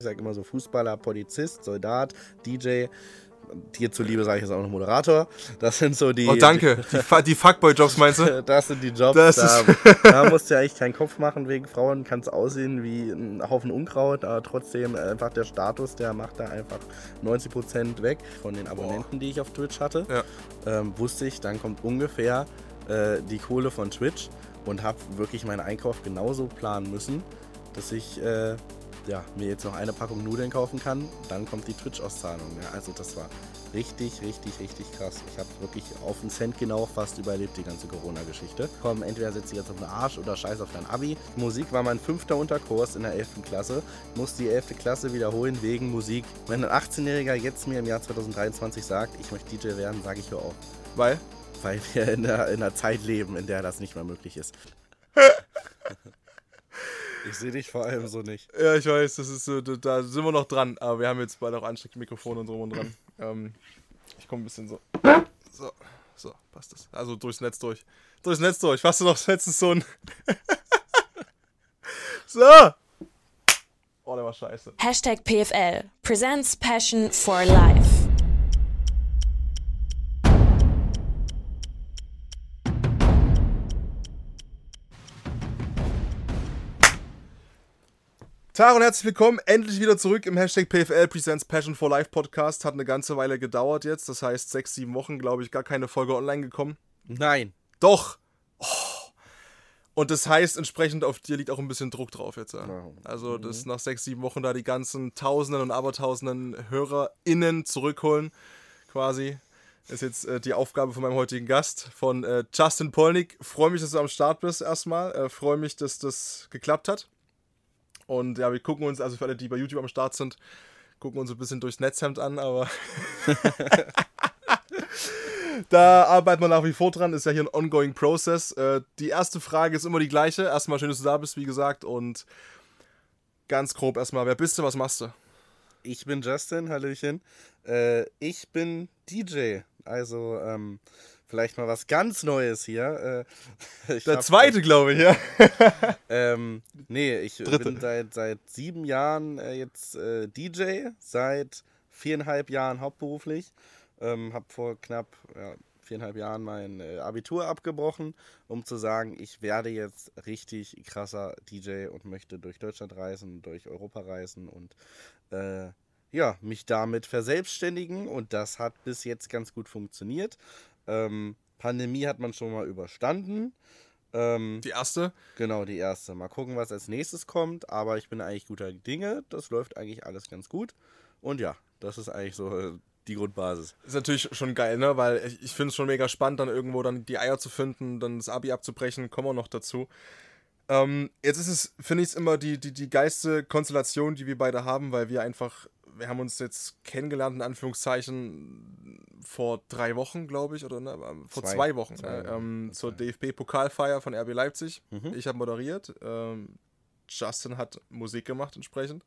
Ich sage immer so Fußballer, Polizist, Soldat, DJ. Dir zuliebe sage ich jetzt auch noch Moderator. Das sind so die. Oh, danke. Die, die Fuckboy-Jobs meinst du? Das sind die Jobs. Das da, da musst du ja eigentlich keinen Kopf machen wegen Frauen. Kann es aussehen wie ein Haufen Unkraut, aber trotzdem einfach der Status, der macht da einfach 90% weg von den Abonnenten, die ich auf Twitch hatte. Ja. Ähm, wusste ich, dann kommt ungefähr äh, die Kohle von Twitch und habe wirklich meinen Einkauf genauso planen müssen, dass ich äh, ja, mir jetzt noch eine Packung Nudeln kaufen kann. Dann kommt die Twitch-Auszahlung. Ja, also das war richtig, richtig, richtig krass. Ich habe wirklich auf einen Cent genau fast überlebt, die ganze Corona-Geschichte. Komm, entweder setz dich jetzt auf den Arsch oder scheiß auf dein Abi. Musik war mein fünfter Unterkurs in der 11. Klasse. Ich muss die 11. Klasse wiederholen wegen Musik. Wenn ein 18-Jähriger jetzt mir im Jahr 2023 sagt, ich möchte DJ werden, sage ich hör auf. Weil? Weil wir in einer, in einer Zeit leben, in der das nicht mehr möglich ist. ich sehe dich vor allem so nicht. Ja, ich weiß, das ist so, da- sind wir noch dran, aber wir haben jetzt bald auch Ansteckmikrofone und drum und dran. Ähm, ich komme ein bisschen so. So, so, passt das. Also durchs Netz durch. Durchs Netz durch. Hast du noch letztens so ein. so! Oh, der war scheiße. Hashtag PFL presents Passion for Life. Tag und herzlich willkommen. Endlich wieder zurück im Hashtag PFL Presents Passion for Life Podcast. Hat eine ganze Weile gedauert jetzt. Das heißt, sechs, sieben Wochen, glaube ich, gar keine Folge online gekommen. Nein. Doch! Oh. Und das heißt, entsprechend auf dir liegt auch ein bisschen Druck drauf jetzt. Ja. Also, dass nach sechs, sieben Wochen da die ganzen Tausenden und Abertausenden HörerInnen zurückholen, quasi. Ist jetzt äh, die Aufgabe von meinem heutigen Gast, von äh, Justin Polnick. Freue mich, dass du am Start bist erstmal. Äh, Freue mich, dass das geklappt hat. Und ja, wir gucken uns, also für alle, die bei YouTube am Start sind, gucken uns ein bisschen durchs Netzhemd an, aber da arbeiten wir nach wie vor dran, ist ja hier ein ongoing process. Äh, die erste Frage ist immer die gleiche. Erstmal schön, dass du da bist, wie gesagt, und ganz grob erstmal, wer bist du, was machst du? Ich bin Justin, Hallöchen. Äh, ich bin DJ. Also, ähm, vielleicht mal was ganz Neues hier. Äh, ich Der zweite, glaube ich, ja. Ähm, nee, ich Dritte. bin seit, seit sieben Jahren äh, jetzt äh, DJ, seit viereinhalb Jahren hauptberuflich. Ähm, hab vor knapp ja, viereinhalb Jahren mein äh, Abitur abgebrochen, um zu sagen, ich werde jetzt richtig krasser DJ und möchte durch Deutschland reisen, durch Europa reisen und äh, ja, mich damit verselbstständigen und das hat bis jetzt ganz gut funktioniert. Ähm, Pandemie hat man schon mal überstanden. Ähm, Die erste. Genau, die erste. Mal gucken, was als nächstes kommt. Aber ich bin eigentlich guter Dinge. Das läuft eigentlich alles ganz gut. Und ja, das ist eigentlich so äh, die Grundbasis. Ist natürlich schon geil, ne? Weil ich, ich finde es schon mega spannend, dann irgendwo dann die Eier zu finden, dann das Abi abzubrechen, kommen wir noch dazu. Ähm, jetzt ist es, finde ich, immer die, die, die geilste Konstellation, die wir beide haben, weil wir einfach, wir haben uns jetzt kennengelernt, in Anführungszeichen, vor drei Wochen, glaube ich, oder ne? ähm, vor Zwei. zwei, Wochen, Zwei äh, ähm, zur. DFB-Pokalfeier von RB Leipzig. Mhm. Ich habe moderiert. Ähm, Justin hat Musik gemacht entsprechend.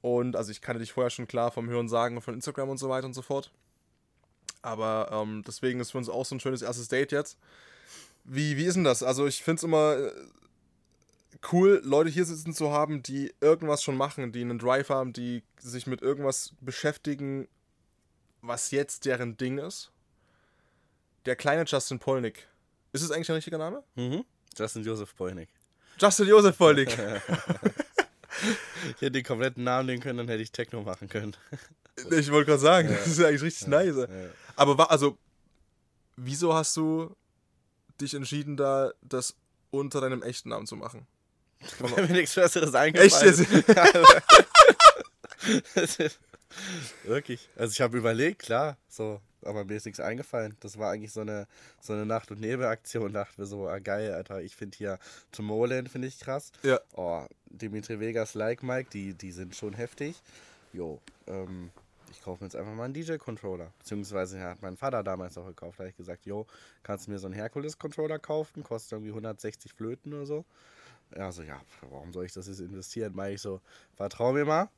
Und also ich kannte dich vorher schon klar vom Hören sagen von Instagram und so weiter und so fort. Aber ähm, deswegen ist für uns auch so ein schönes erstes Date jetzt. Wie, wie ist denn das? Also ich finde es immer äh, cool, Leute hier sitzen zu haben, die irgendwas schon machen, die einen Drive haben, die sich mit irgendwas beschäftigen, was jetzt deren Ding ist. Der kleine Justin Polnick. Ist es eigentlich ein richtiger Name? Mhm. Justin Joseph Polnick. Justin Josef Polnick. Ich hätte den kompletten Namen nehmen können, dann hätte ich Techno machen können. ich wollte gerade sagen, das ist ja eigentlich richtig nice. Ja. Aber wa- also, wieso hast du dich entschieden, da das unter deinem echten Namen zu machen? Weil mir nichts Besseres Echt eingefallen jetzt? ist. Wirklich. Also ich habe überlegt, klar, so, aber mir ist nichts eingefallen. Das war eigentlich so eine, so eine Nacht- und Nebelaktion. Dachten wir so, ah geil, Alter, ich finde hier Tomorrowland finde ich krass. Ja. Oh, Dimitri Vegas, Like Mike, die, die sind schon heftig. Jo, ähm, ich kaufe mir jetzt einfach mal einen DJ-Controller. Beziehungsweise hat mein Vater damals auch gekauft. Da habe ich gesagt, jo, kannst du mir so einen Herkules-Controller kaufen? Kostet irgendwie 160 Flöten oder so. Ja, so, ja, warum soll ich das jetzt investieren? Meine ich so, vertrau mir mal,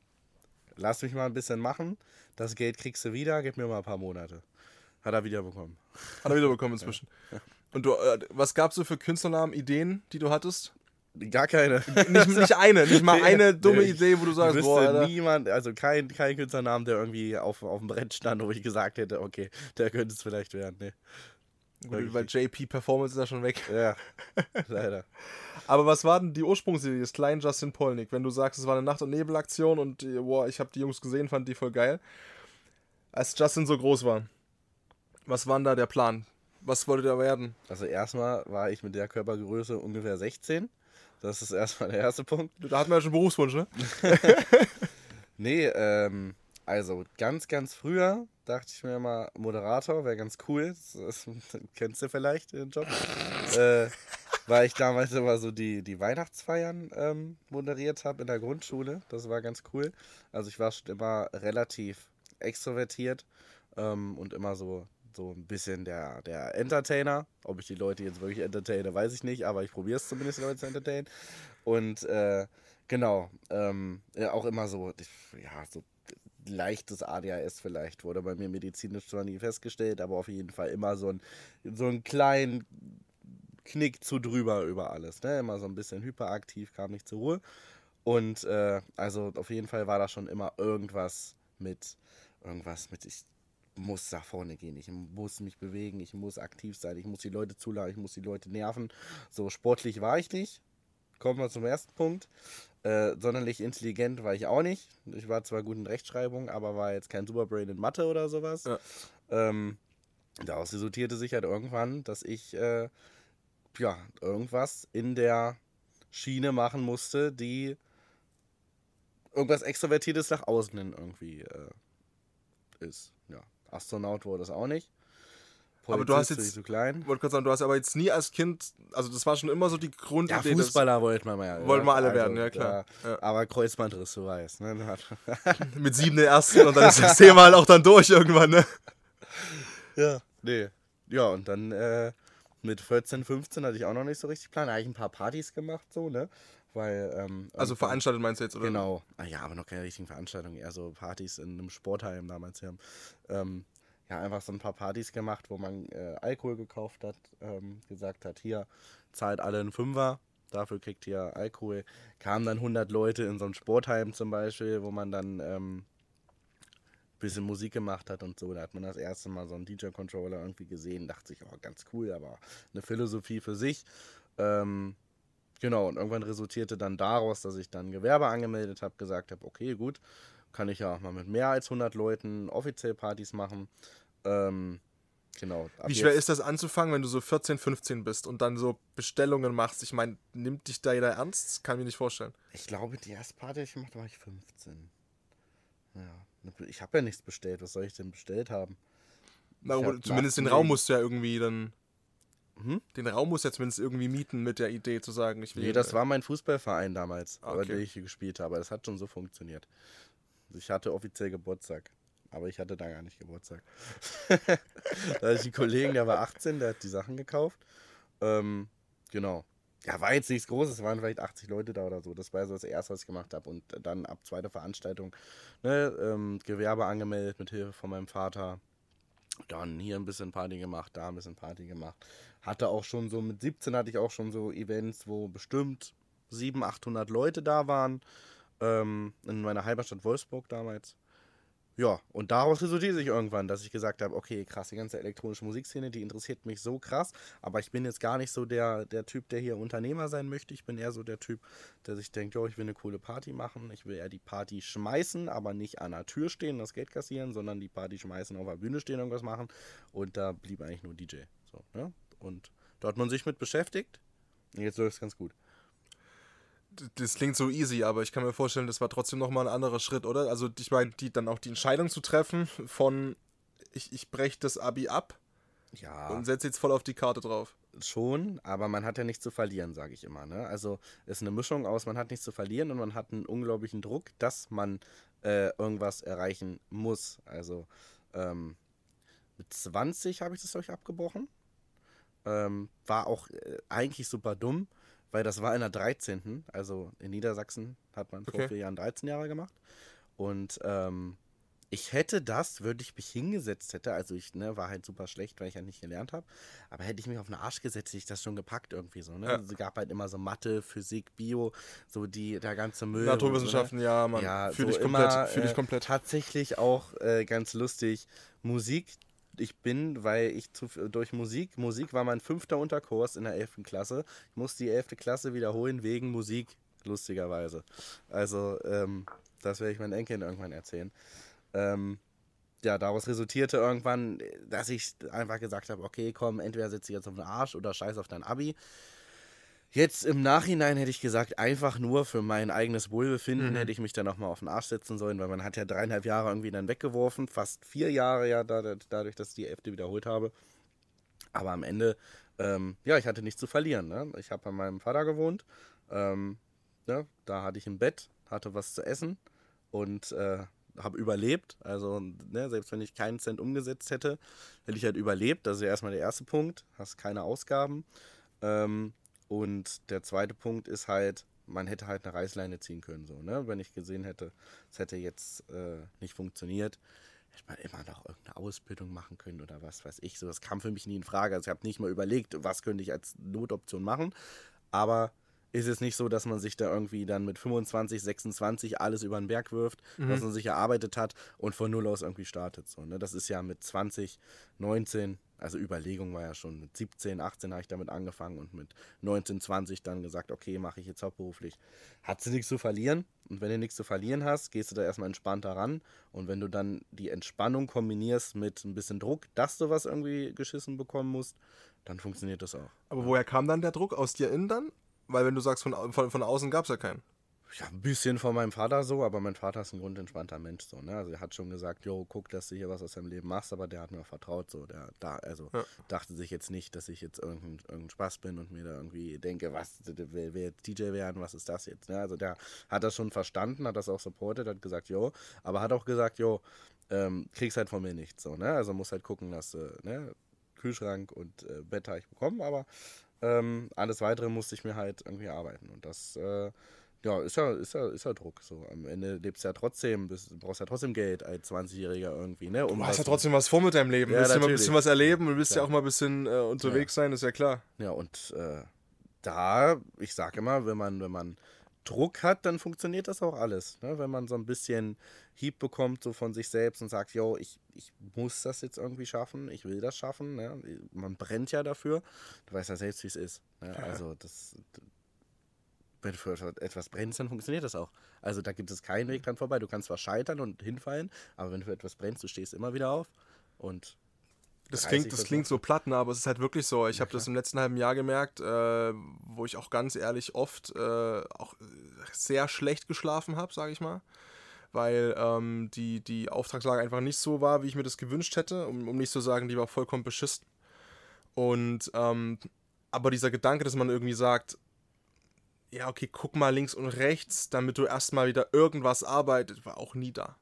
lass mich mal ein bisschen machen. Das Geld kriegst du wieder, gib mir mal ein paar Monate. Hat er wieder bekommen. Hat er wiederbekommen inzwischen. Und du, äh, was gab's so für Künstlernamen, Ideen, die du hattest? Gar keine. Nicht, nicht eine, nicht mal eine dumme Nee, Idee, wo du sagst, boah, Alter. niemand, also kein, kein Künstlernamen, der irgendwie auf, auf dem Brett stand, wo ich gesagt hätte, okay, der könnte es vielleicht werden. Nee. Gut, weil JP Performance ist ja schon weg. Ja, leider. Aber was war denn die Ursprungsidee des kleinen Justin Polnick? Wenn du sagst, es war eine Nacht- und Nebelaktion und boah, ich habe die Jungs gesehen, fand die voll geil. Als Justin so groß war, was war denn da der Plan? Was wollte der werden? Also erstmal war ich mit der Körpergröße ungefähr 16. Das ist erstmal der erste Punkt. Da hatten wir ja schon Berufswunsch, ne? Nee, ähm, also ganz, ganz früher dachte ich mir immer, Moderator wäre ganz cool. Das, das, kennst du vielleicht den Job? äh, weil ich damals immer so die, die Weihnachtsfeiern ähm, moderiert habe in der Grundschule. Das war ganz cool. Also ich war schon immer relativ extrovertiert ähm, und immer so, so ein bisschen der, der Entertainer. Ob ich die Leute jetzt wirklich entertaine, weiß ich nicht, aber ich probiere es zumindest, die Leute zu entertainen. Und äh, genau, ähm, ja, auch immer so, ja, so leichtes ADHS vielleicht, wurde bei mir medizinisch zwar nie festgestellt, aber auf jeden Fall immer so ein, so einen kleinen Knick zu drüber über alles. Ne? Immer so ein bisschen hyperaktiv, kam nicht zur Ruhe. Und äh, also auf jeden Fall war da schon immer irgendwas mit, irgendwas mit, ich muss nach vorne gehen, ich muss mich bewegen, ich muss aktiv sein, ich muss die Leute zuladen, ich muss die Leute nerven. So sportlich war ich nicht. Kommen wir zum ersten Punkt. Äh, sonderlich intelligent war ich auch nicht. Ich war zwar gut in Rechtschreibung, aber war jetzt kein Superbrain in Mathe oder sowas. Ja. Ähm, daraus resultierte sich halt irgendwann, dass ich äh, ja irgendwas in der Schiene machen musste, die irgendwas Extrovertiertes nach außen hin irgendwie äh, ist. Ja, Astronaut wurde es auch nicht. Aber du hast jetzt- zu klein. Wollte gerade sagen, du hast aber jetzt nie als Kind, also das war schon immer so die Ja, Grundidee. des- Fußballer wollten wir mal. Wollten wir alle Also, werden, ja, klar. da- Ja. Aber Kreuzbandriss, du weißt. Ne? mit sieben den ersten und dann ist das Thema halt auch dann durch irgendwann, ne? ja. Nee. Ja, und dann äh, mit 14, 15 hatte ich auch noch nicht so richtig Plan. Da habe ich ein paar Partys gemacht, so, ne? Weil, ähm, Also veranstaltet meinst du jetzt, oder? Genau. Ah, ja, aber noch keine richtigen Veranstaltungen, eher so Partys in einem Sportheim damals. Ja, ähm, ja einfach so ein paar Partys gemacht, wo man äh, Alkohol gekauft hat, ähm, gesagt hat, hier, zahlt alle einen Fünfer, dafür kriegt ihr Alkohol. Kamen dann 100 Leute in so ein Sportheim zum Beispiel, wo man dann ähm, bisschen Musik gemacht hat und so. Da hat man das erste Mal so einen DJ-Controller irgendwie gesehen, dachte sich, oh, ganz cool, aber eine Philosophie für sich. Ähm, genau, und irgendwann resultierte dann daraus, dass ich dann Gewerbe angemeldet habe, gesagt habe, okay, gut, kann ich ja auch mal mit mehr als 100 Leuten offiziell Partys machen. Ähm, genau. Wie schwer ist das anzufangen, wenn du so 14, 15 bist und dann so Bestellungen machst? Ich meine, nimmt dich da jeder ernst? Kann ich mir nicht vorstellen. Ich glaube, die erste Party, die ich gemacht habe, war ich 15. Ja, ich habe ja nichts bestellt. Was soll ich denn bestellt haben? Na, hab zumindest den. Raum musst du ja irgendwie dann. Hm? Den Raum musst du ja zumindest irgendwie mieten mit der Idee zu sagen, ich will. Nee, das war mein Fußballverein damals, Ah, bei okay. dem ich hier gespielt habe. Das hat schon so funktioniert. Ich hatte offiziell Geburtstag. Aber ich hatte da gar nicht Geburtstag. da hatte ich einen Kollegen, der war 18, der hat die Sachen gekauft. Ähm, genau. Ja, war jetzt nichts Großes, es waren vielleicht 80 Leute da oder so. Das war so das erste, was ich gemacht habe. Und dann ab zweiter Veranstaltung ne, ähm, Gewerbe angemeldet mit Hilfe von meinem Vater. Dann hier ein bisschen Party gemacht, da ein bisschen Party gemacht. Hatte auch schon so, mit 17 hatte ich auch schon so Events, wo bestimmt 700, 800 Leute da waren. Ähm, in meiner Heimatstadt Wolfsburg damals. Ja, und daraus resultiert sich irgendwann, dass ich gesagt habe, okay, krass, die ganze elektronische Musikszene, die interessiert mich so krass, aber ich bin jetzt gar nicht so der, der Typ, der hier Unternehmer sein möchte. Ich bin eher so der Typ, der sich denkt, jo, ich will eine coole Party machen. Ich will eher die Party schmeißen, aber nicht an der Tür stehen, das Geld kassieren, sondern die Party schmeißen, auf der Bühne stehen, irgendwas machen. Und da blieb eigentlich nur DJ. So, ne? Und da hat man sich mit beschäftigt. Jetzt läuft es ganz gut. Das klingt so easy, aber ich kann mir vorstellen, das war trotzdem nochmal ein anderer Schritt, oder? Also ich meine, die, dann auch die Entscheidung zu treffen von ich, ich breche das Abi ab Ja. und setze jetzt voll auf die Karte drauf. Schon, aber man hat ja nichts zu verlieren, sage ich immer. Ne? Also es ist eine Mischung aus, man hat nichts zu verlieren und man hat einen unglaublichen Druck, dass man äh, irgendwas erreichen muss. Also ähm, mit 20 habe ich das euch abgebrochen. Ähm, war auch äh, eigentlich super dumm, weil das war in der 13. Also in Niedersachsen hat man vor Okay. vier Jahren 13 Jahre gemacht. Und ähm, ich hätte das, würde ich mich hingesetzt hätte, also ich ne, war halt super schlecht, weil ich ja nicht gelernt habe, aber hätte ich mich auf den Arsch gesetzt, hätte ich das schon gepackt irgendwie so. Ne? Ja. Also, es gab halt immer so Mathe, Physik, Bio, so die, der ganze Müll. Naturwissenschaften, so, ja, Mann. Ja, fühl so dich komplett. immer, fühl dich äh, komplett. Tatsächlich auch äh, ganz lustig. Musik, ich bin, weil ich zu, durch Musik, Musik war mein fünfter Unterkurs in der 11. Klasse. Ich musste die 11. Klasse wiederholen wegen Musik, lustigerweise. Also, ähm, das werde ich meinen Enkeln irgendwann erzählen. Ähm, ja, daraus resultierte irgendwann, dass ich einfach gesagt habe, okay, komm, entweder sitze ich jetzt auf den Arsch oder scheiß auf dein Abi. Jetzt im Nachhinein hätte ich gesagt, einfach nur für mein eigenes Wohlbefinden Mhm. hätte ich mich dann nochmal auf den Arsch setzen sollen, weil man hat ja dreieinhalb Jahre irgendwie dann weggeworfen, fast vier Jahre ja da, dadurch, dass ich die Elfte wiederholt habe. Aber am Ende, ähm, ja, ich hatte nichts zu verlieren. Ne? Ich habe bei meinem Vater gewohnt, ähm, ne? da hatte ich ein Bett, hatte was zu essen und äh, habe überlebt. Also, ne, selbst wenn ich keinen Cent umgesetzt hätte, hätte ich halt überlebt. Das ist ja erstmal der erste Punkt. Hast keine Ausgaben. Ähm, und der zweite Punkt ist halt, man hätte halt eine Reißleine ziehen können. So, ne? Wenn ich gesehen hätte, es hätte jetzt äh, nicht funktioniert, hätte man immer noch irgendeine Ausbildung machen können oder was weiß ich. So, das kam für mich nie in Frage. Also ich habe nicht mal überlegt, was könnte ich als Notoption machen. Aber ist es nicht so, dass man sich da irgendwie dann mit 25, 26 alles über den Berg wirft, was man sich erarbeitet hat und von null aus irgendwie startet. So, ne? Das ist ja mit 20, 19, also Überlegung war ja schon mit 17, 18 habe ich damit angefangen und mit 19, 20 dann gesagt, okay, mache ich jetzt hauptberuflich. Hat sie nichts zu verlieren und wenn du nichts zu verlieren hast, gehst du da erstmal entspannter ran und wenn du dann die Entspannung kombinierst mit ein bisschen Druck, dass du was irgendwie geschissen bekommen musst, dann funktioniert das auch. Aber woher kam dann der Druck? Aus dir innen dann? Weil wenn du sagst, von, von, von außen gab es ja keinen. Ja, ein bisschen von meinem Vater so, aber mein Vater ist ein grundentspannter Mensch so, ne? Also er hat schon gesagt, jo, guck, dass du hier was aus deinem Leben machst, aber der hat mir auch vertraut so, der da also Ja. dachte sich jetzt nicht, dass ich jetzt irgendein, irgendein Spaß bin und mir da irgendwie denke, was will, will jetzt DJ werden, was ist das jetzt, ne? Also der hat das schon verstanden, hat das auch supportet, hat gesagt, jo, aber hat auch gesagt, jo, ähm, kriegst halt von mir nichts so, ne? Also muss halt gucken, dass du, ne, Kühlschrank und äh, Bett habe ich bekommen, aber ähm, alles weitere musste ich mir halt irgendwie arbeiten und das äh, ja, ist ja, ist ja, ist ja Druck. So. Am Ende lebst du ja trotzdem, bist, brauchst ja trotzdem Geld als 20-Jähriger irgendwie, ne? Um Du hast ja trotzdem was vor mit deinem Leben. Ja, du willst ja mal ein bisschen was erleben und willst ja Klar. auch mal ein bisschen äh, unterwegs sein, ist ja klar. Ja, und äh, da, ich sag immer, wenn man, wenn man Druck hat, dann funktioniert das auch alles. Ne? Wenn man so ein bisschen Hieb bekommt, so von sich selbst und sagt, yo, ich, ich muss das jetzt irgendwie schaffen, ich will das schaffen. Ne? Man brennt ja dafür. Du weißt ja selbst, wie es ist. Ne? Also das. Wenn du für etwas brennst, dann funktioniert das auch. Also da gibt es keinen Weg dran vorbei. Du kannst zwar scheitern und hinfallen, aber wenn du für etwas brennst, du stehst immer wieder auf. Und Das 30 klingt, das klingt so platt, ne, aber es ist halt wirklich so. Ich habe das im letzten halben Jahr gemerkt, äh, wo ich auch ganz ehrlich oft äh, auch sehr schlecht geschlafen habe, sage ich mal. Weil ähm, die, die Auftragslage einfach nicht so war, wie ich mir das gewünscht hätte, um, um nicht zu sagen, die war vollkommen beschissen. Und ähm, aber dieser Gedanke, dass man irgendwie sagt, ja, okay, guck mal links und rechts, damit du erstmal wieder irgendwas arbeitet, war auch nie da.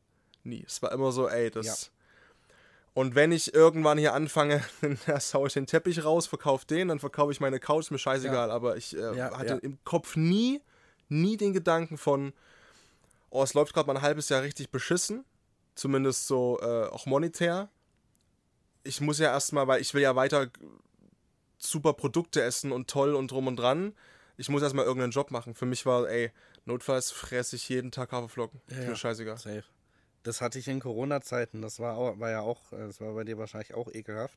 Nie. Es war immer so, ey, das. Ja. Und wenn ich irgendwann hier anfange, dann hau ich den Teppich raus, verkaufe den, dann verkaufe ich meine Couch, mir scheißegal. Aber ich äh, Ja, hatte ja. im Kopf nie, nie den Gedanken von, oh, es läuft gerade mal ein halbes Jahr richtig beschissen. Zumindest so äh, auch monetär. Ich muss ja erstmal, weil ich will ja weiter super Produkte essen und toll und drum und dran. Ich muss erstmal irgendeinen Job machen. Für mich war, ey, notfalls fresse ich jeden Tag Haferflocken. Ja, ist ja. mir scheißegal. Safe. Das hatte ich in Corona-Zeiten. Das war, auch, war ja auch, äh, das war bei dir wahrscheinlich auch ekelhaft.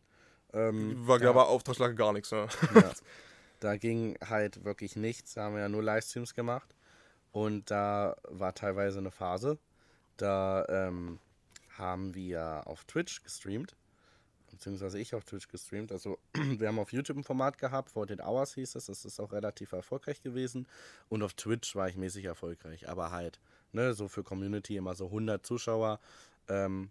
Ähm, War da, aber Auftragslage gar nichts. Ne? ja, da ging halt wirklich nichts. Da haben wir ja nur Livestreams gemacht. Und da war teilweise eine Phase. Da ähm, haben wir auf Twitch gestreamt. Beziehungsweise ich auf Twitch gestreamt. Also wir haben auf YouTube ein Format gehabt, 14 Hours hieß es. Das ist auch relativ erfolgreich gewesen. Und auf Twitch war ich mäßig erfolgreich. Aber halt, ne, so für Community immer so 100 Zuschauer. Ähm,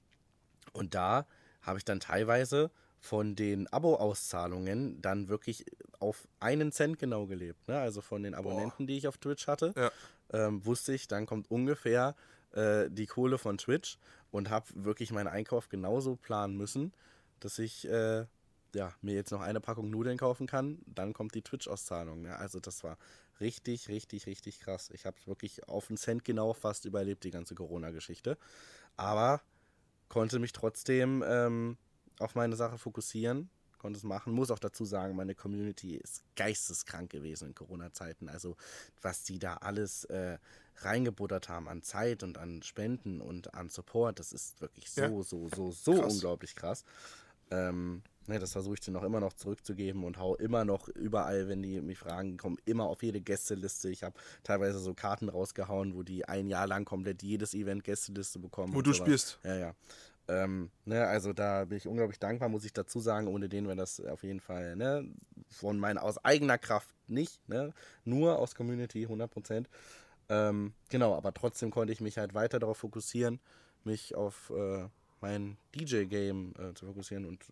und da habe ich dann teilweise von den Abo-Auszahlungen dann wirklich auf einen Cent genau gelebt. Ne? Also von den Abonnenten, die ich auf Twitch hatte, Ja. ähm, wusste ich, dann kommt ungefähr äh, die Kohle von Twitch und habe wirklich meinen Einkauf genauso planen müssen, dass ich äh, ja, mir jetzt noch eine Packung Nudeln kaufen kann. Dann kommt die Twitch-Auszahlung. Ne? Also das war richtig, richtig, richtig krass. Ich habe wirklich auf einen Cent genau fast überlebt, die ganze Corona-Geschichte. Aber konnte mich trotzdem ähm, auf meine Sache fokussieren, konnte es machen. Muss auch dazu sagen, meine Community ist geisteskrank gewesen in Corona-Zeiten. Also was die da alles äh, reingebuttert haben an Zeit und an Spenden und an Support, das ist wirklich so, Ja. so, so, so Krass. unglaublich krass. Ähm, ne, das versuche ich denen auch immer noch zurückzugeben und hau immer noch überall, wenn die mich fragen, kommen immer auf jede Gästeliste. Ich habe teilweise so Karten rausgehauen, wo die ein Jahr lang komplett jedes Event Gästeliste bekommen. Wo du sowas. spielst. Ja, ja. Ähm, ne, also da bin ich unglaublich dankbar, muss ich dazu sagen. Ohne den wäre das auf jeden Fall, ne, von meiner, aus eigener Kraft nicht, ne, nur aus Community, 100 Prozent. Ähm, genau, aber trotzdem konnte ich mich halt weiter darauf fokussieren, mich auf äh, mein DJ-Game äh, zu fokussieren und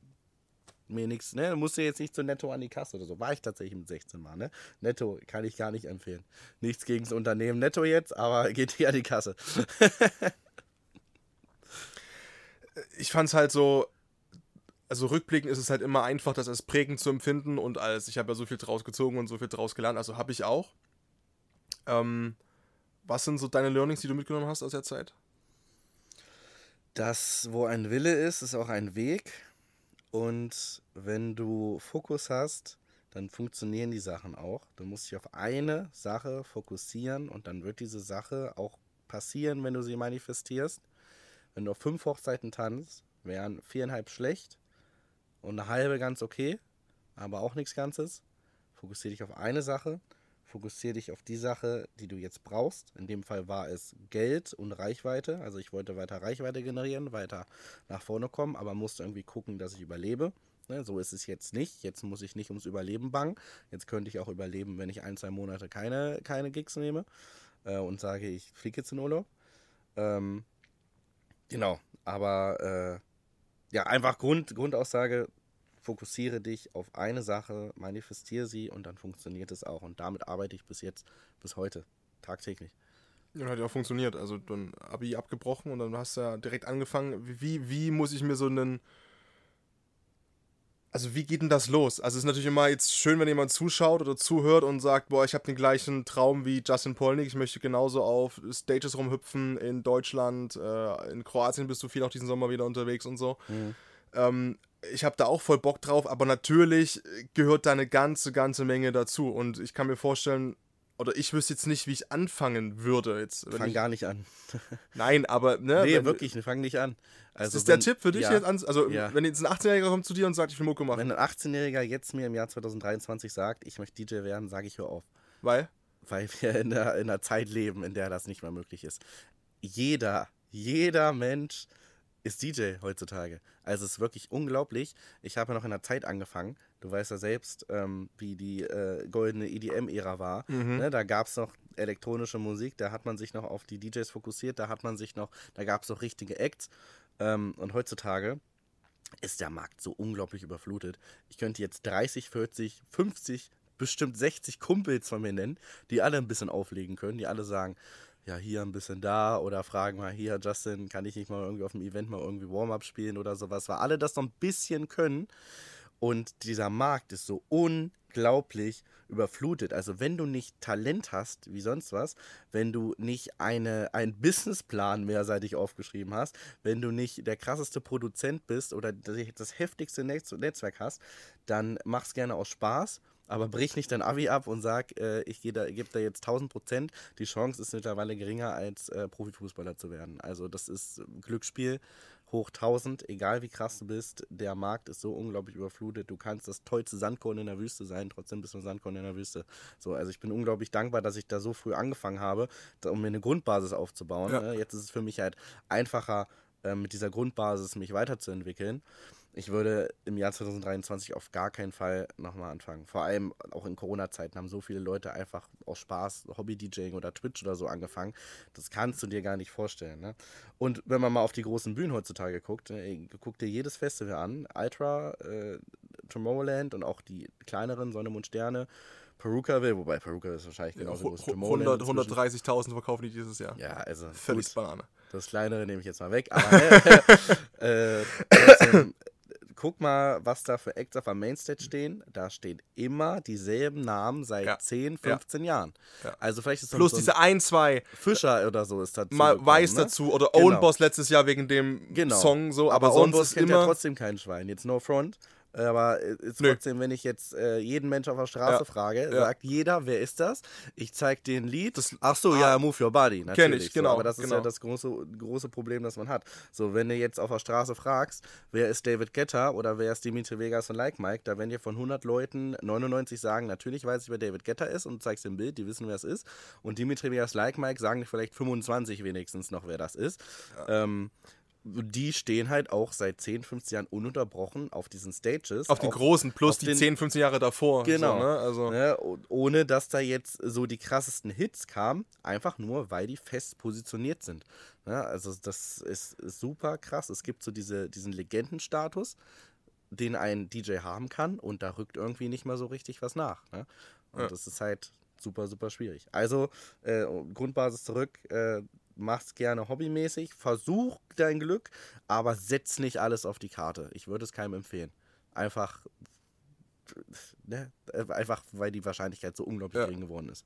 mir nichts, ne, musste jetzt nicht zu Netto an die Kasse oder so. War ich tatsächlich mit 16 Mal, ne? Netto kann ich gar nicht empfehlen. Nichts gegen das Unternehmen Netto jetzt, aber geht hier an die Kasse. ich fand es halt so, also rückblickend ist es halt immer einfach, das als prägend zu empfinden und als, ich habe ja so viel draus gezogen und so viel draus gelernt, also habe ich auch. Ähm, was sind so deine Learnings, die du mitgenommen hast aus der Zeit? Das, wo ein Wille ist, ist auch ein Weg. Und wenn du Fokus hast, dann funktionieren die Sachen auch. Du musst dich auf eine Sache fokussieren und dann wird diese Sache auch passieren, wenn du sie manifestierst. Wenn du auf fünf Hochzeiten tanzt, wären viereinhalb schlecht und eine halbe ganz okay, aber auch nichts Ganzes. Fokussiere dich auf eine Sache, fokussiere dich auf die Sache, die du jetzt brauchst. In dem Fall war es Geld und Reichweite. Also ich wollte weiter Reichweite generieren, weiter nach vorne kommen, aber musste irgendwie gucken, dass ich überlebe. Ne, so ist es jetzt nicht. Jetzt muss ich nicht ums Überleben bangen. Jetzt könnte ich auch überleben, wenn ich ein, zwei Monate keine, keine Gigs nehme äh, und sage, ich fliege jetzt in Urlaub. Ähm, genau, aber äh, ja, einfach Grund, Grundaussage, fokussiere dich auf eine Sache, manifestiere sie und dann funktioniert es auch. Und damit arbeite ich bis jetzt, bis heute, tagtäglich. Ja, hat ja auch funktioniert. Also dann Abi abgebrochen und dann hast du ja direkt angefangen. Wie, wie muss ich mir so einen. Also wie geht denn das los? Also es ist natürlich immer jetzt schön, wenn jemand zuschaut oder zuhört und sagt, boah, ich habe den gleichen Traum wie Justin Polnick, ich möchte genauso auf Stages rumhüpfen in Deutschland, äh, in Kroatien bist du viel auch diesen Sommer wieder unterwegs und so. Ähm, ich habe da auch voll Bock drauf, aber natürlich gehört da eine ganze, ganze Menge dazu und ich kann mir vorstellen, oder ich wüsste jetzt nicht, wie ich anfangen würde. Jetzt, wenn Fang ich, gar nicht an. Nein, aber ne, nee, wenn- wirklich, fang nicht an. Also das ist der wenn- Tipp für dich ja, jetzt an, also Ja. wenn jetzt ein 18-Jähriger kommt zu dir und sagt, ich will Mucke machen, Wenn ein 18-Jähriger jetzt mir im Jahr 2023 sagt, ich möchte DJ werden, sage ich hör auf. weil weil wir in einer, in einer Zeit leben, in der das nicht mehr möglich ist. Jeder, jeder Mensch ist DJ heutzutage. Also es ist wirklich unglaublich. Ich habe ja noch in einer Zeit angefangen. Du weißt ja selbst, ähm, wie die äh, goldene EDM-Ära war. Ne, da gab es noch elektronische Musik, da hat man sich noch auf die DJs fokussiert, da hat man sich noch, da gab es noch richtige Acts. Ähm, und heutzutage ist der Markt so unglaublich überflutet. Ich könnte jetzt 30, 40, 50, bestimmt 60 Kumpels von mir nennen, die alle ein bisschen auflegen können, die alle sagen, ja, hier ein bisschen da oder fragen mal, hier, Justin, kann ich nicht mal irgendwie auf dem Event mal irgendwie Warm-up spielen oder sowas, weil alle das noch ein bisschen können. Und dieser Markt ist so unglaublich überflutet. Also wenn du nicht Talent hast, wie sonst was, wenn du nicht eine, einen Businessplan mehrseitig aufgeschrieben hast, wenn du nicht der krasseste Produzent bist oder das heftigste Netz Netzwerk hast, dann mach's gerne aus Spaß. Aber brich nicht dein Abi ab und sag, äh, ich gebe da, geb da jetzt 1000 Prozent. Die Chance ist mittlerweile geringer, als äh, Profifußballer zu werden. Also, das ist Glücksspiel hoch 1000, egal wie krass du bist. Der Markt ist so unglaublich überflutet. Du kannst das tollste Sandkorn in der Wüste sein, trotzdem bist du ein Sandkorn in der Wüste. So, also ich bin unglaublich dankbar, dass ich da so früh angefangen habe, um mir eine Grundbasis aufzubauen. Ja. ne? Jetzt ist es für mich halt einfacher, äh, mit dieser Grundbasis mich weiterzuentwickeln. Ich würde im Jahr 2023 auf gar keinen Fall nochmal anfangen. Vor allem auch in Corona-Zeiten haben so viele Leute einfach aus Spaß Hobby-DJing oder Twitch oder so angefangen. Das kannst du dir gar nicht vorstellen. Ne? Und wenn man mal auf die großen Bühnen heutzutage guckt, äh, guck dir jedes Festival an. Ultra, äh, Tomorrowland und auch die kleineren Sonne und Sterne. Perucaville, wobei Perucaville ist wahrscheinlich genauso groß. wie Tomorrowland 100, inzwischen. 130.000 verkaufen die dieses Jahr. Ja, also Völlig. Banane. Das kleinere nehme ich jetzt mal weg, aber ne, äh, trotzdem, guck mal, was da für Acts auf der Mainstage stehen. Da stehen immer dieselben Namen seit Ja. 10, 15 Jahren. Ja. Also vielleicht ist Plus so ein diese ein, zwei Fischer oder so ist dazu. mal gekommen, Weiß ne? dazu oder Genau. Own Boss letztes Jahr wegen dem Genau. Song so, aber, Aber, sonst Ownboss ist kennt ja immer trotzdem kein Schwein. Jetzt no front. Aber äh, ist Nö. trotzdem, wenn ich jetzt äh, jeden Mensch auf der Straße Ja. frage, Ja. sagt jeder, wer ist das? Ich zeig dir ein Lied. Das- Ach so, Ah. ja, Move Your Body. Natürlich. ich, genau, So, aber das ist genau. ja das große, große Problem, das man hat. So, wenn du jetzt auf der Straße fragst, wer ist David Guetta oder wer ist Dimitri Vegas und Like Mike, da werden dir von 100 Leuten 99 sagen, natürlich weiß ich, wer David Guetta ist und zeigst dem Bild, die wissen, wer es ist. Und Dimitri Vegas Like Mike sagen dir vielleicht 25 wenigstens noch, wer das ist. Ähm, die stehen halt auch seit 10, 15 Jahren ununterbrochen auf diesen Stages. auf den großen plus die den- 10, 15 Jahre davor. Genau. So, ne? Also, Ne, ohne dass da jetzt so die krassesten Hits kamen, einfach nur, weil die fest positioniert sind. Ne, also das ist, ist super krass. Es gibt so diese, diesen Legendenstatus, den ein DJ haben kann und da rückt irgendwie nicht mal so richtig was nach. Ne? Und Ja. das ist halt super, super schwierig. Also äh, Grundbasis zurück, äh, mach's gerne hobbymäßig, versuch dein Glück, aber setz nicht alles auf die Karte. Ich würde es keinem empfehlen. Einfach ne, einfach weil die Wahrscheinlichkeit so unglaublich Ja. gering geworden ist.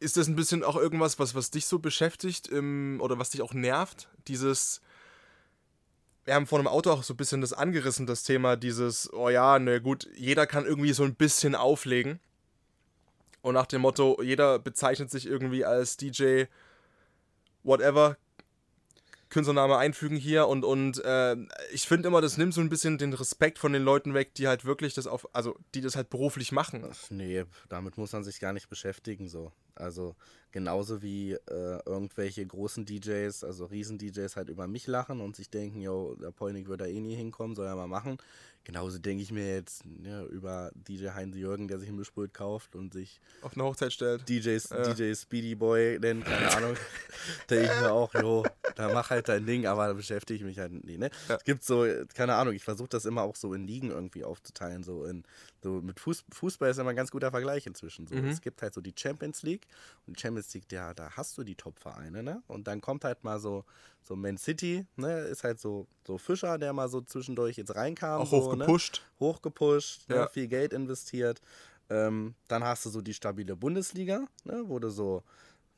ist das ein bisschen auch irgendwas, was, was dich so beschäftigt im, oder was dich auch nervt? Dieses, wir haben vor einem Auto auch so ein bisschen das angerissen, das Thema, dieses, oh ja, ne gut, jeder kann irgendwie so ein bisschen auflegen. Und nach dem Motto, jeder bezeichnet sich irgendwie als DJ, whatever, Künstlername einfügen hier und, und äh, ich finde immer, das nimmt so ein bisschen den Respekt von den Leuten weg, die halt wirklich das auf, also die das halt beruflich machen. Ach, nee, damit muss man sich gar nicht beschäftigen so. Also genauso wie äh, irgendwelche großen DJs, also Riesen-DJs halt über mich lachen und sich denken, yo, der Polnik wird da eh nie hinkommen, soll er mal machen. Genauso denke ich mir jetzt ja, über DJ Heinz Jürgen, der sich ein Mischpult kauft und sich Auf eine Hochzeit stellt. DJs, Ja. DJ Speedy Boy nennt, keine Ahnung. denke ich mir auch, jo, da mach halt dein Ding, aber da beschäftige ich mich halt nicht. Ne? Ja. Es gibt so, keine Ahnung, ich versuche das immer auch so in Ligen irgendwie aufzuteilen. So in so mit Fuß, Fußball ist immer ein ganz guter Vergleich inzwischen. So. Mhm. Es gibt halt so die Champions League und die Champions League, ja, da hast du die Top-Vereine, ne? Und dann kommt halt mal so, so Man City, ne, ist halt so, so Fischer, der mal so zwischendurch jetzt reinkam. Auch so, hochgepusht. Ne? Hochgepusht, ne? Ja. viel Geld investiert. Ähm, dann hast du so die stabile Bundesliga, ne, wo du so,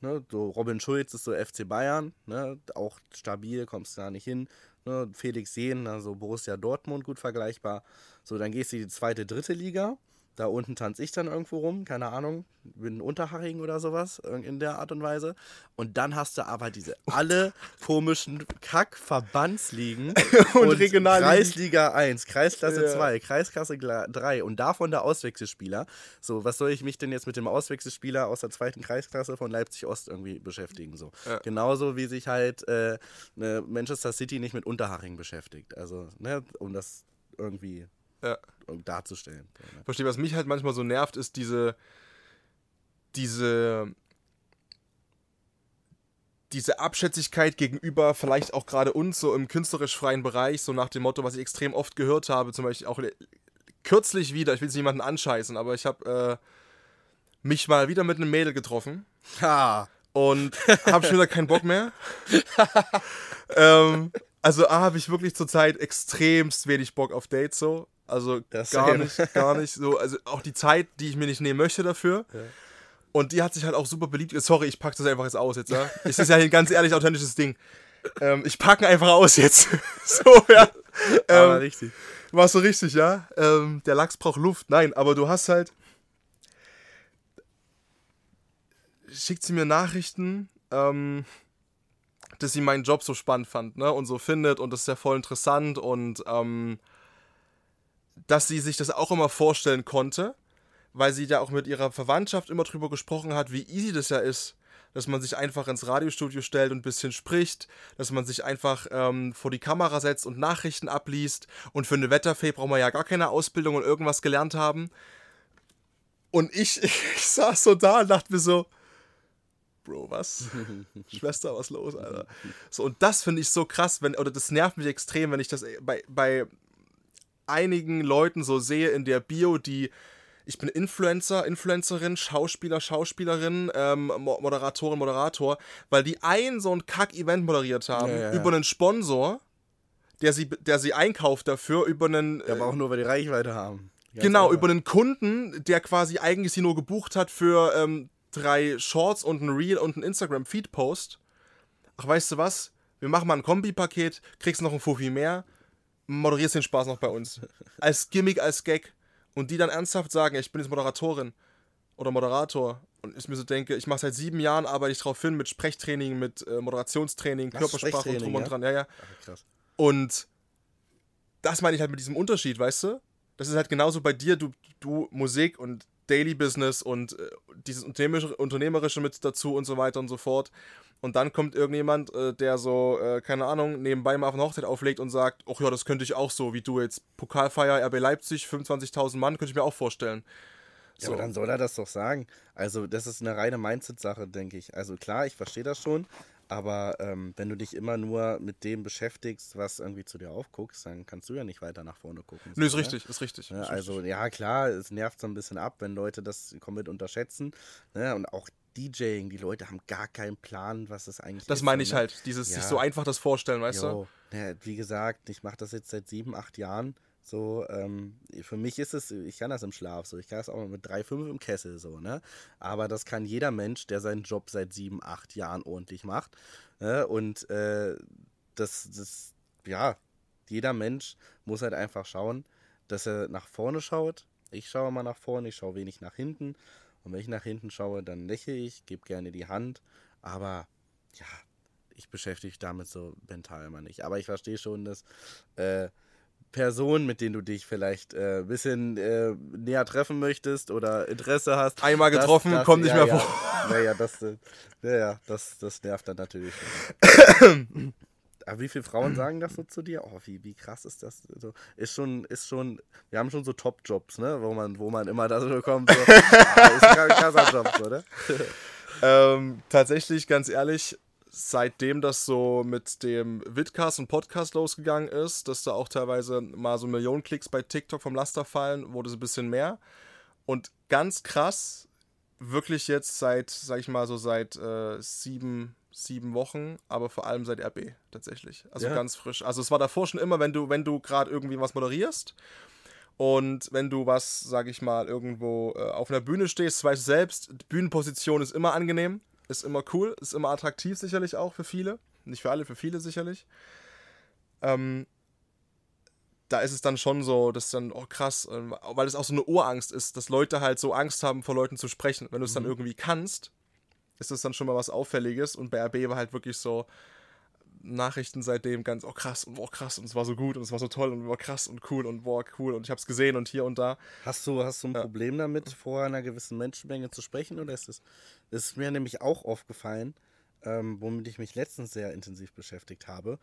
ne, so Robin Schulz ist so FC Bayern, ne, auch stabil, kommst da nicht hin. Ne, Felix Jehn, also Borussia Dortmund, gut vergleichbar. So, dann gehst du in die zweite, dritte Liga. Da unten tanze ich dann irgendwo rum, keine Ahnung, bin Unterhaching oder sowas, in der Art und Weise. Und dann hast du aber diese alle komischen Kack-Verbandsligen Und Regionalligen. Kreisliga 1, Kreisklasse Ja. 2, Kreisklasse 3 und davon der Auswechselspieler. So, was soll ich mich denn jetzt mit dem Auswechselspieler aus der zweiten Kreisklasse von Leipzig Ost irgendwie beschäftigen? So. Ja. Genauso wie sich halt äh, ne Manchester City nicht mit Unterhaching beschäftigt. Also, ne, um das irgendwie Ja. um darzustellen. So, ne? Verstehe, was mich halt manchmal so nervt, ist diese, diese, diese Abschätzigkeit gegenüber vielleicht auch gerade uns so im künstlerisch freien Bereich, so nach dem Motto, was ich extrem oft gehört habe, zum Beispiel auch kürzlich wieder, ich will jetzt niemanden anscheißen, aber ich habe äh, mich mal wieder mit einem Mädel getroffen Ha! und habe schon wieder keinen Bock mehr. ähm, also A, habe ich wirklich zurzeit extremst wenig Bock auf Dates so. Also Das gar same. nicht, gar nicht so. Also auch die Zeit, die ich mir nicht nehmen möchte dafür. Ja. Und die hat sich halt auch super beliebt. Sorry, ich pack das einfach jetzt aus jetzt, ja. Es ist ja ein ganz ehrlich authentisches Ding. Ähm, ich packe einfach aus jetzt. so, ja. Aber Ähm, richtig. war so richtig, ja. Ähm, der Lachs braucht Luft. Nein, aber du hast halt. Schickt sie mir Nachrichten, ähm, dass sie meinen Job so spannend fand, ne? Und so findet und das ist ja voll interessant und ähm, dass sie sich das auch immer vorstellen konnte, weil sie da auch mit ihrer Verwandtschaft immer drüber gesprochen hat, wie easy das ja ist, dass man sich einfach ins Radiostudio stellt und ein bisschen spricht, dass man sich einfach ähm, vor die Kamera setzt und Nachrichten abliest. Und für eine Wetterfee braucht man ja gar keine Ausbildung und irgendwas gelernt haben. Und ich, ich, saß so da und dachte mir so, Bro, was? Schwester, was los, Alter? So, und das finde ich so krass, wenn, oder das nervt mich extrem, wenn ich das bei, bei einigen Leuten so sehe in der Bio, die ich bin Influencer, Influencerin, Schauspieler, Schauspielerin, ähm, Mo- Moderatorin, Moderator, weil die ein so ein Kack-Event moderiert haben Ja, ja, ja. über einen Sponsor, der sie, der sie einkauft dafür über einen. Ja, aber auch nur, weil die Reichweite haben. Ganz Genau, einfach. über einen Kunden, der quasi eigentlich sie nur gebucht hat für ähm, drei Shorts und ein Reel und ein Instagram-Feed-Post. Ach, weißt du was? Wir machen mal ein Kombi-Paket, kriegst noch ein Fuffi mehr, moderierst den Spaß noch bei uns. Als Gimmick, als Gag. Und die dann ernsthaft sagen, ich bin jetzt Moderatorin oder Moderator. Und ich mir so denke, ich mache seit sieben Jahren, arbeite ich drauf hin mit Sprechtraining, mit äh, Moderationstraining, Was, Körpersprache und drum und dran. Ja, ja. Ach. Und das meine ich halt mit diesem Unterschied, weißt du? Das ist halt genauso bei dir, du, du Musik und Daily Business und äh, dieses Unternehmerische, Unternehmerische mit dazu und so weiter und so fort. Und dann kommt irgendjemand, äh, der so, äh, keine Ahnung, nebenbei mal auf eine Hochzeit auflegt und sagt, ach ja, das könnte ich auch so, wie du jetzt. Pokalfeier, RB Leipzig, 25.000 Mann, könnte ich mir auch vorstellen. Ja, aber dann soll er das doch sagen. Also, das ist eine reine Mindset-Sache, denke ich. Also, klar, ich verstehe das schon. Aber ähm, wenn du dich immer nur mit dem beschäftigst, was irgendwie zu dir aufguckst, dann kannst du ja nicht weiter nach vorne gucken. Nö, ist so, ne? richtig, ist richtig. Ist also, richtig. ja, klar, es nervt so ein bisschen ab, wenn Leute das komplett unterschätzen. Ne? Und auch DJing, die Leute haben gar keinen Plan, was es eigentlich ist. Das meine ich ne? halt, dieses sich Ja. so einfach das vorstellen, weißt du? Jo, ja, wie gesagt, ich mache das jetzt seit sieben, acht Jahren. So, ähm, für mich ist es, ich kann das im Schlaf so, ich kann das auch mit drei, fünf im Kessel so, ne? Aber das kann jeder Mensch, der seinen Job seit sieben, acht Jahren ordentlich macht. Ne? Und äh, das, das, ja, jeder Mensch muss halt einfach schauen, dass er nach vorne schaut. Ich schaue mal nach vorne, ich schaue wenig nach hinten. Und wenn ich nach hinten schaue, dann lächle ich, gebe gerne die Hand. Aber ja, ich beschäftige mich damit so mental immer nicht. Aber ich verstehe schon, dass äh, Personen, mit denen du dich vielleicht äh, ein bisschen äh, näher treffen möchtest oder Interesse hast. Einmal getroffen, kommt nicht ja, mehr vor. Naja, das, äh, ja, ja, das, das nervt dann natürlich. Aber wie viele Frauen sagen das so zu dir? Oh, wie, wie krass ist das? So, ist schon, ist schon, wir haben schon so Top-Jobs, ne? Wo man, wo man immer da so kommt. So, ah, ist ein krasser Job, ne? Ähm, tatsächlich, ganz ehrlich, seitdem das so mit dem Vidcast und Podcast losgegangen ist, dass da auch teilweise mal so Millionen Klicks bei TikTok vom Laster fallen, wurde es ein bisschen mehr. Und ganz krass, wirklich jetzt seit, sag ich mal, so seit äh, sieben, sieben Wochen, aber vor allem seit RB tatsächlich. Also Ja. ganz frisch. Also es war davor schon immer, wenn du, wenn du gerade irgendwie was moderierst und wenn du was, sag ich mal, irgendwo äh, auf einer Bühne stehst, weißt du selbst, die Bühnenposition ist immer angenehm, ist immer cool, ist immer attraktiv sicherlich auch für viele. Nicht für alle, für viele sicherlich. Ähm, da ist es dann schon so, dass dann, oh krass, ähm, weil es auch so eine Urangst ist, dass Leute halt so Angst haben, vor Leuten zu sprechen. Wenn du es dann irgendwie kannst, ist das dann schon mal was Auffälliges. Und bei RB war halt wirklich so, Nachrichten seitdem ganz, oh krass und oh krass und es war so gut und es war so toll und war krass und cool und boah, cool und ich hab's gesehen und hier und da. Hast du, hast du ein Problem damit, vor einer gewissen Menschenmenge zu sprechen? Oder ist es ist mir nämlich auch aufgefallen, ähm, womit ich mich letztens sehr intensiv beschäftigt habe.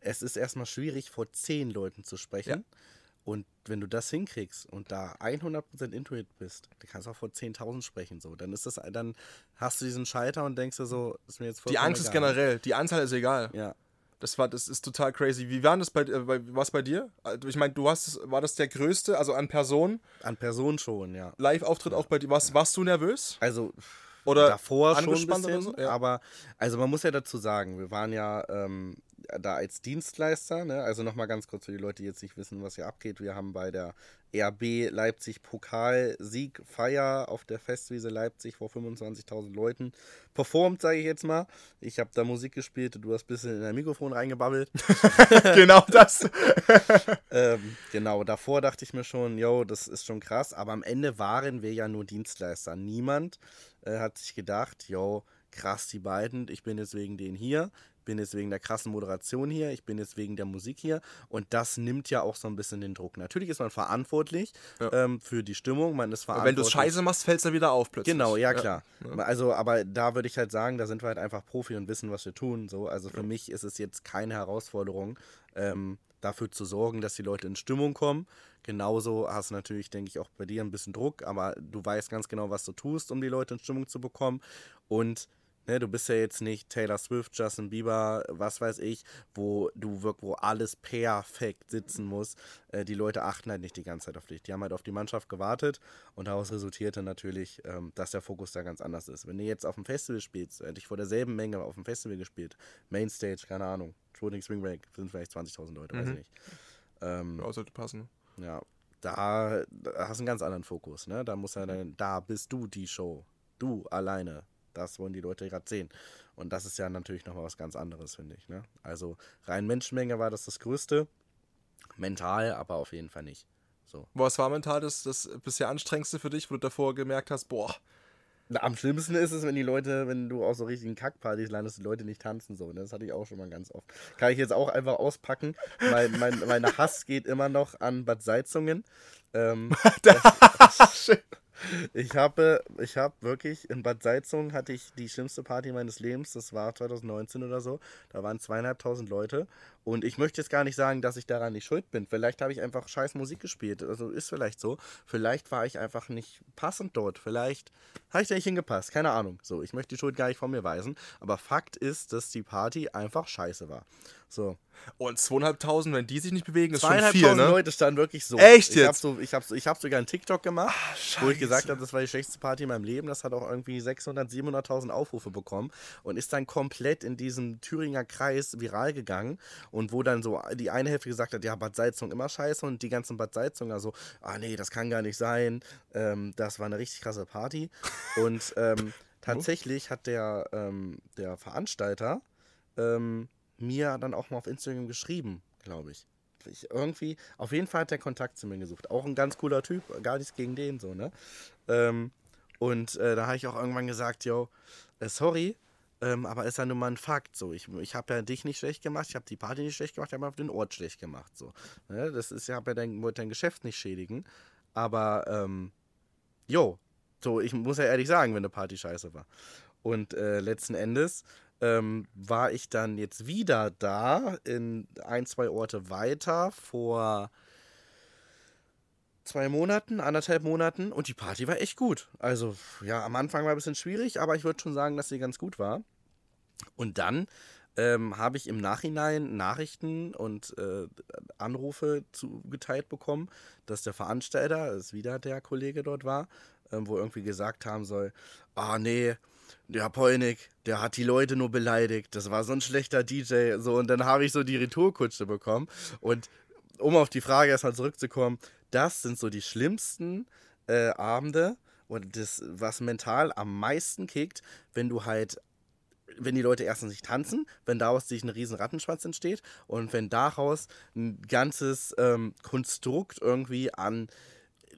Es ist erstmal schwierig, vor zehn Leuten zu sprechen. Und wenn du das hinkriegst und da 100% Intuit bist, dann kannst du auch vor 10.000 sprechen. So. Dann ist das, dann hast du diesen Schalter und denkst dir so, ist mir jetzt Die vollkommen Angst ist egal. generell, die Anzahl ist egal. Ja. Das war, das ist total crazy. Wie war das bei, äh, bei was bei dir? Also Ich meine, du hast, war das der größte, also an Personen, An Person schon, ja. Live-Auftritt auch bei dir. Warst, warst du nervös? Also Oder davor schon ein angespannt oder bisschen, so? Ja. aber also man muss ja dazu sagen, wir waren ja ähm, da als Dienstleister, ne? also nochmal ganz kurz für die Leute, die jetzt nicht wissen, was hier abgeht. Wir haben bei der RB Leipzig Pokalsiegfeier auf der Festwiese Leipzig vor 25.000 Leuten performt, sage ich jetzt mal. Ich habe da Musik gespielt, du hast ein bisschen in dein Mikrofon reingebabbelt. genau das. ähm, genau, davor dachte ich mir schon, yo, das ist schon krass, aber am Ende waren wir ja nur Dienstleister. Niemand äh, hat sich gedacht, yo, krass, die beiden, ich bin jetzt wegen denen hier, bin jetzt wegen der krassen Moderation hier, ich bin jetzt wegen der Musik hier und das nimmt ja auch so ein bisschen den Druck. Natürlich ist man verantwortlich Ja. ähm, für die Stimmung, man ist verantwortlich. wenn du Scheiße machst, fällst du dann wieder auf plötzlich. Genau, ja klar. Also, aber da würde ich halt sagen, da sind wir halt einfach Profi und wissen, was wir tun. So, also für mich ist es jetzt keine Herausforderung, ähm, dafür zu sorgen, dass die Leute in Stimmung kommen. Genauso hast du natürlich, denke ich, auch bei dir ein bisschen Druck, aber du weißt ganz genau, was du tust, um die Leute in Stimmung zu bekommen. Und ne, du bist ja jetzt nicht Taylor Swift, Justin Bieber, was weiß ich, wo du wirklich, wo alles perfekt sitzen muss. Äh, die Leute achten halt nicht die ganze Zeit auf dich. Die haben halt auf die Mannschaft gewartet und daraus resultierte natürlich, ähm, dass der Fokus da ganz anders ist. Wenn du jetzt auf dem Festival spielst, hätte ich vor derselben Menge auf dem Festival gespielt, Mainstage, keine Ahnung, Floating Spring Break sind vielleicht 20.000 Leute, weiß ich nicht. Ähm, Ja, sollte passen. ja, da, da hast du einen ganz anderen Fokus, ne? Da muss ja dann, da bist du die Show. Du alleine. Das wollen die Leute gerade sehen. Und das ist ja natürlich nochmal was ganz anderes, finde ich, ne? Also rein Menschenmenge war das das Größte. Mental, aber auf jeden Fall nicht. So. Was war mental das, das bisher anstrengendste für dich, wo du davor gemerkt hast, boah, Na, Am schlimmsten ist es, wenn die Leute, wenn du auf so richtigen Kackpartys landest, die Leute nicht tanzen so. ne? Das hatte ich auch schon mal ganz oft. Kann ich jetzt auch einfach auspacken. Mein, mein, mein Hass geht immer noch an Bad Salzungen. Ähm, ich habe, ich habe wirklich in Bad Salzungen hatte ich die schlimmste Party meines Lebens. Das war 2019 oder so. Da waren zweieinhalbtausend Leute. Und ich möchte jetzt gar nicht sagen, dass ich daran nicht schuld bin. Vielleicht habe ich einfach scheiß Musik gespielt. Also ist vielleicht so. Vielleicht war ich einfach nicht passend dort. Vielleicht habe ich da nicht hingepasst. Keine Ahnung. So, ich möchte die Schuld gar nicht von mir weisen. Aber Fakt ist, dass die Party einfach scheiße war. So. und zweieinhalbtausend, wenn die sich nicht bewegen, ist schon viel, ne? Leute standen wirklich so. Echt Ich habe jetzt? so, ich hab so, ich hab sogar einen TikTok gemacht, wo ich gesagt habe, das war die schlechteste Party in meinem Leben. Das hat auch irgendwie 600, 700.000 Aufrufe bekommen und ist dann komplett in diesem Thüringer Kreis viral gegangen. Und wo dann so die eine Hälfte gesagt hat, ja, Bad Salzung immer scheiße und die ganzen Bad Salzunger so, ah nee, das kann gar nicht sein. Ähm, das war eine richtig krasse Party. Und ähm, tatsächlich hat der, ähm, der Veranstalter ähm, mir dann auch mal auf Instagram geschrieben, glaube ich. ich. Irgendwie, auf jeden Fall hat er Kontakt zu mir gesucht. Auch ein ganz cooler Typ, gar nichts gegen den so, ne? Ähm, und äh, da habe ich auch irgendwann gesagt, yo, äh, sorry, ähm, aber ist ja nun mal ein Fakt. So, ich, ich habe ja dich nicht schlecht gemacht, ich habe die Party nicht schlecht gemacht, ich habe den Ort schlecht gemacht. So, ne? Das ist ja, dein, wollte dein Geschäft nicht schädigen. Aber, ähm, jo, so, ich muss ja ehrlich sagen, wenn eine Party scheiße war. Und äh, letzten Endes ähm, war ich dann jetzt wieder da, in ein, zwei Orte weiter, vor zwei Monaten, anderthalb Monaten und die Party war echt gut. Also, ja, am Anfang war ein bisschen schwierig, aber ich würde schon sagen, dass sie ganz gut war. Und dann ähm, habe ich im Nachhinein Nachrichten und äh, Anrufe zugeteilt bekommen, dass der Veranstalter, das ist wieder der Kollege dort war, ähm, wo irgendwie gesagt haben soll, ah nee, der Polnick, der hat die Leute nur beleidigt, das war so ein schlechter DJ, so und dann habe ich so die Retourkutsche bekommen und um auf die Frage erstmal zurückzukommen, das sind so die schlimmsten äh, Abende und das, was mental am meisten kickt, wenn du halt wenn die Leute erstens nicht tanzen, wenn daraus sich ein riesen Rattenschwanz entsteht und wenn daraus ein ganzes ähm, Konstrukt irgendwie an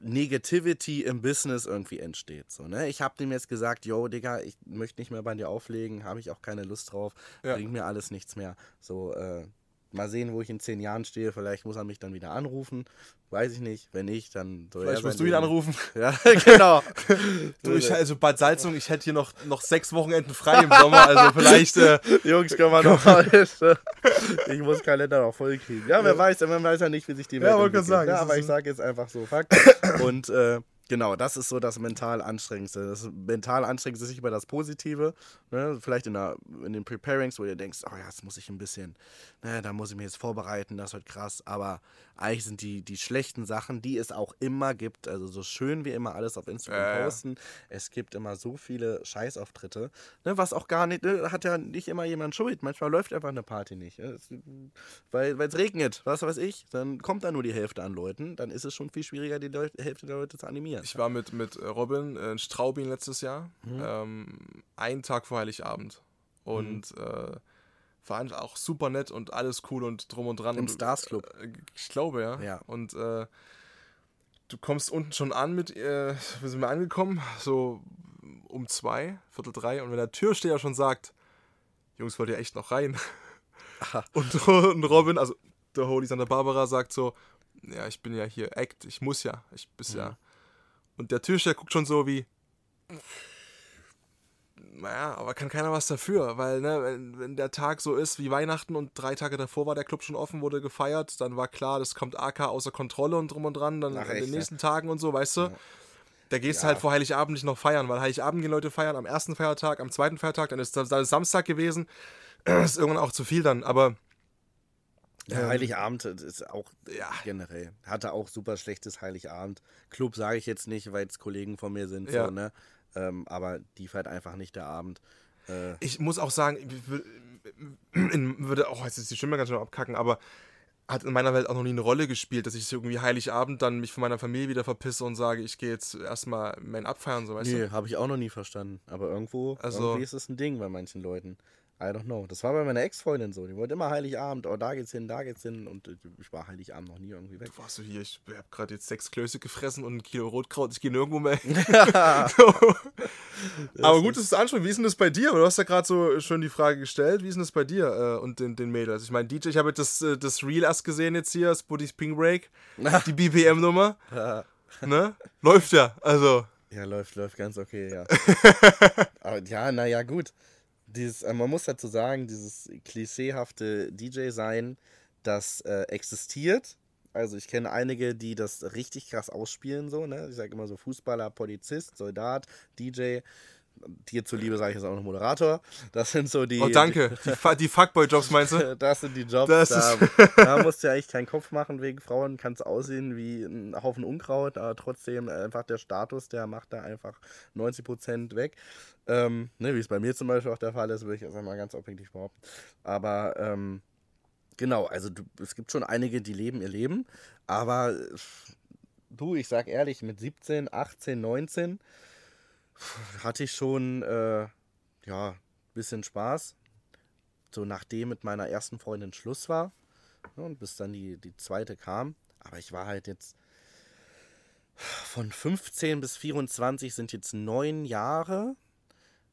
Negativity im Business irgendwie entsteht. So, ne? Ich habe dem jetzt gesagt, yo, Digga, ich möchte nicht mehr bei dir auflegen, habe ich auch keine Lust drauf, Ja. bringt mir alles nichts mehr. So, äh, mal sehen, wo ich in zehn Jahren stehe, vielleicht muss er mich dann wieder anrufen, weiß ich nicht. Wenn nicht, dann soll Vielleicht musst du ihn anrufen. Ja, genau. Du, ich, also Bad Salzung, ich hätte hier noch, noch sechs Wochenenden frei im Sommer, also vielleicht, äh, Jungs, können wir noch mal. ich muss Kalender noch voll kriegen. Ja, wer weiß, man weiß ja nicht, wie sich die Welt Ja, wollte gerade sagen, Ja, das aber ich sage jetzt einfach so Fakt. Und äh, genau, das ist so das mental anstrengendste. Das mental anstrengendste ist nicht über das Positive. Ne? Vielleicht in, der, in den Preparings, wo du denkst, oh ja, das muss ich ein bisschen, ne, da muss ich mich jetzt vorbereiten, das wird krass. Aber eigentlich sind die, die schlechten Sachen, die es auch immer gibt, also so schön wie immer alles auf Instagram ja. posten, es gibt immer so viele Scheißauftritte, ne, was auch gar nicht, ne, hat ja nicht immer jemand Schuld. Manchmal läuft einfach eine Party nicht. ne? Weil es regnet, was weiß ich, dann kommt da nur die Hälfte an Leuten, dann ist es schon viel schwieriger, die Leu Hälfte der Leute zu animieren. Ich war mit, mit äh, Robin äh, in Straubing letztes Jahr, Mhm. ähm, einen Tag vor Heiligabend. Und äh, war auch super nett und alles cool und drum und dran. Im und, Stars Club. Äh, ich glaube, ja. Ja. Und äh, du kommst unten schon an mit, äh, wir sind wir angekommen, so um zwei, Viertel drei. Und wenn der Türsteher schon sagt, Jungs, wollt ihr echt noch rein? Und, und Robin, also der Holy Santa Barbara sagt so, ja, ich bin ja hier Act, ich muss ja, ich bis ja. Und der Türsteher guckt schon so wie, naja, aber kann keiner was dafür, weil, ne, wenn, wenn der Tag so ist wie Weihnachten und drei Tage davor war der Club schon offen, wurde gefeiert, dann war klar, das kommt AK außer Kontrolle und drum und dran, dann Ach, in echt, den nächsten Tagen und so, weißt du? Da gehst du Ja. halt vor Heiligabend nicht noch feiern, weil Heiligabend gehen Leute feiern am ersten Feiertag, am zweiten Feiertag, dann ist, dann ist Samstag gewesen. Das ist irgendwann auch zu viel dann, aber Ja, Heiligabend ist auch Ja. generell. Hatte auch super schlechtes Heiligabend. Club sage ich jetzt nicht, weil es Kollegen von mir sind, Ja. so, ne? Ähm, aber die feiert einfach nicht der Abend. Äh, ich muss auch sagen, wir- in, würde, oh, jetzt ist die Stimme ganz schön abkacken, aber hat in meiner Welt auch noch nie eine Rolle gespielt, dass ich irgendwie Heiligabend dann mich von meiner Familie wieder verpisse und sage, ich gehe jetzt erstmal mein abfeiern, so weißt Nee, du? habe ich auch noch nie verstanden. Aber irgendwo Also- irgendwie ist es ein Ding bei manchen Leuten. I don't know. Das war bei meiner Ex-Freundin so. Die wollte immer Heiligabend, oh, da geht's hin, da geht's hin. Und ich war Heiligabend noch nie irgendwie weg. Du warst so hier, ich habe gerade jetzt sechs Klöße gefressen und ein Kilo Rotkraut, ich gehe nirgendwo mehr. hin. Aber gut, dass du es ansprichst. Wie ist denn das bei dir? Du hast ja gerade so schon die Frage gestellt. Wie ist denn das bei dir äh, und den, den Mädels? Ich meine, DJ, ich habe jetzt das, äh, das Reel erst gesehen jetzt hier, Spoody's Ping Break, die BPM-Nummer. ne? Läuft ja, also. Ja, läuft, läuft ganz okay, ja. Aber ja, naja, gut. Dieses, äh, man muss dazu sagen, dieses klischeehafte DJ-Sein, das äh, existiert. Also ich kenne einige, die das richtig krass ausspielen, so, ne? Ich sage immer so Fußballer, Polizist, Soldat, DJ. Dir zuliebe sage ich jetzt auch noch Moderator. Das sind so die. Oh, danke. Die, Fu- die Fuckboy-Jobs meinst du? Das sind die Jobs, Das da, da musst du ja eigentlich keinen Kopf machen wegen Frauen, kannst aussehen wie ein Haufen Unkraut, aber trotzdem einfach der Status, der macht da einfach 90% weg. Ähm, ne, wie es bei mir zum Beispiel auch der Fall ist, würde ich jetzt einmal ganz objektiv behaupten. Aber ähm, genau, also du, es gibt schon einige, die leben ihr Leben, aber du, ich sag ehrlich, mit 17, 18, 19 hatte ich schon, äh, ja, bisschen Spaß so nachdem mit meiner ersten Freundin Schluss war ja, und bis dann die, die zweite kam. Aber ich war halt jetzt von 15 bis 24 sind jetzt neun Jahre.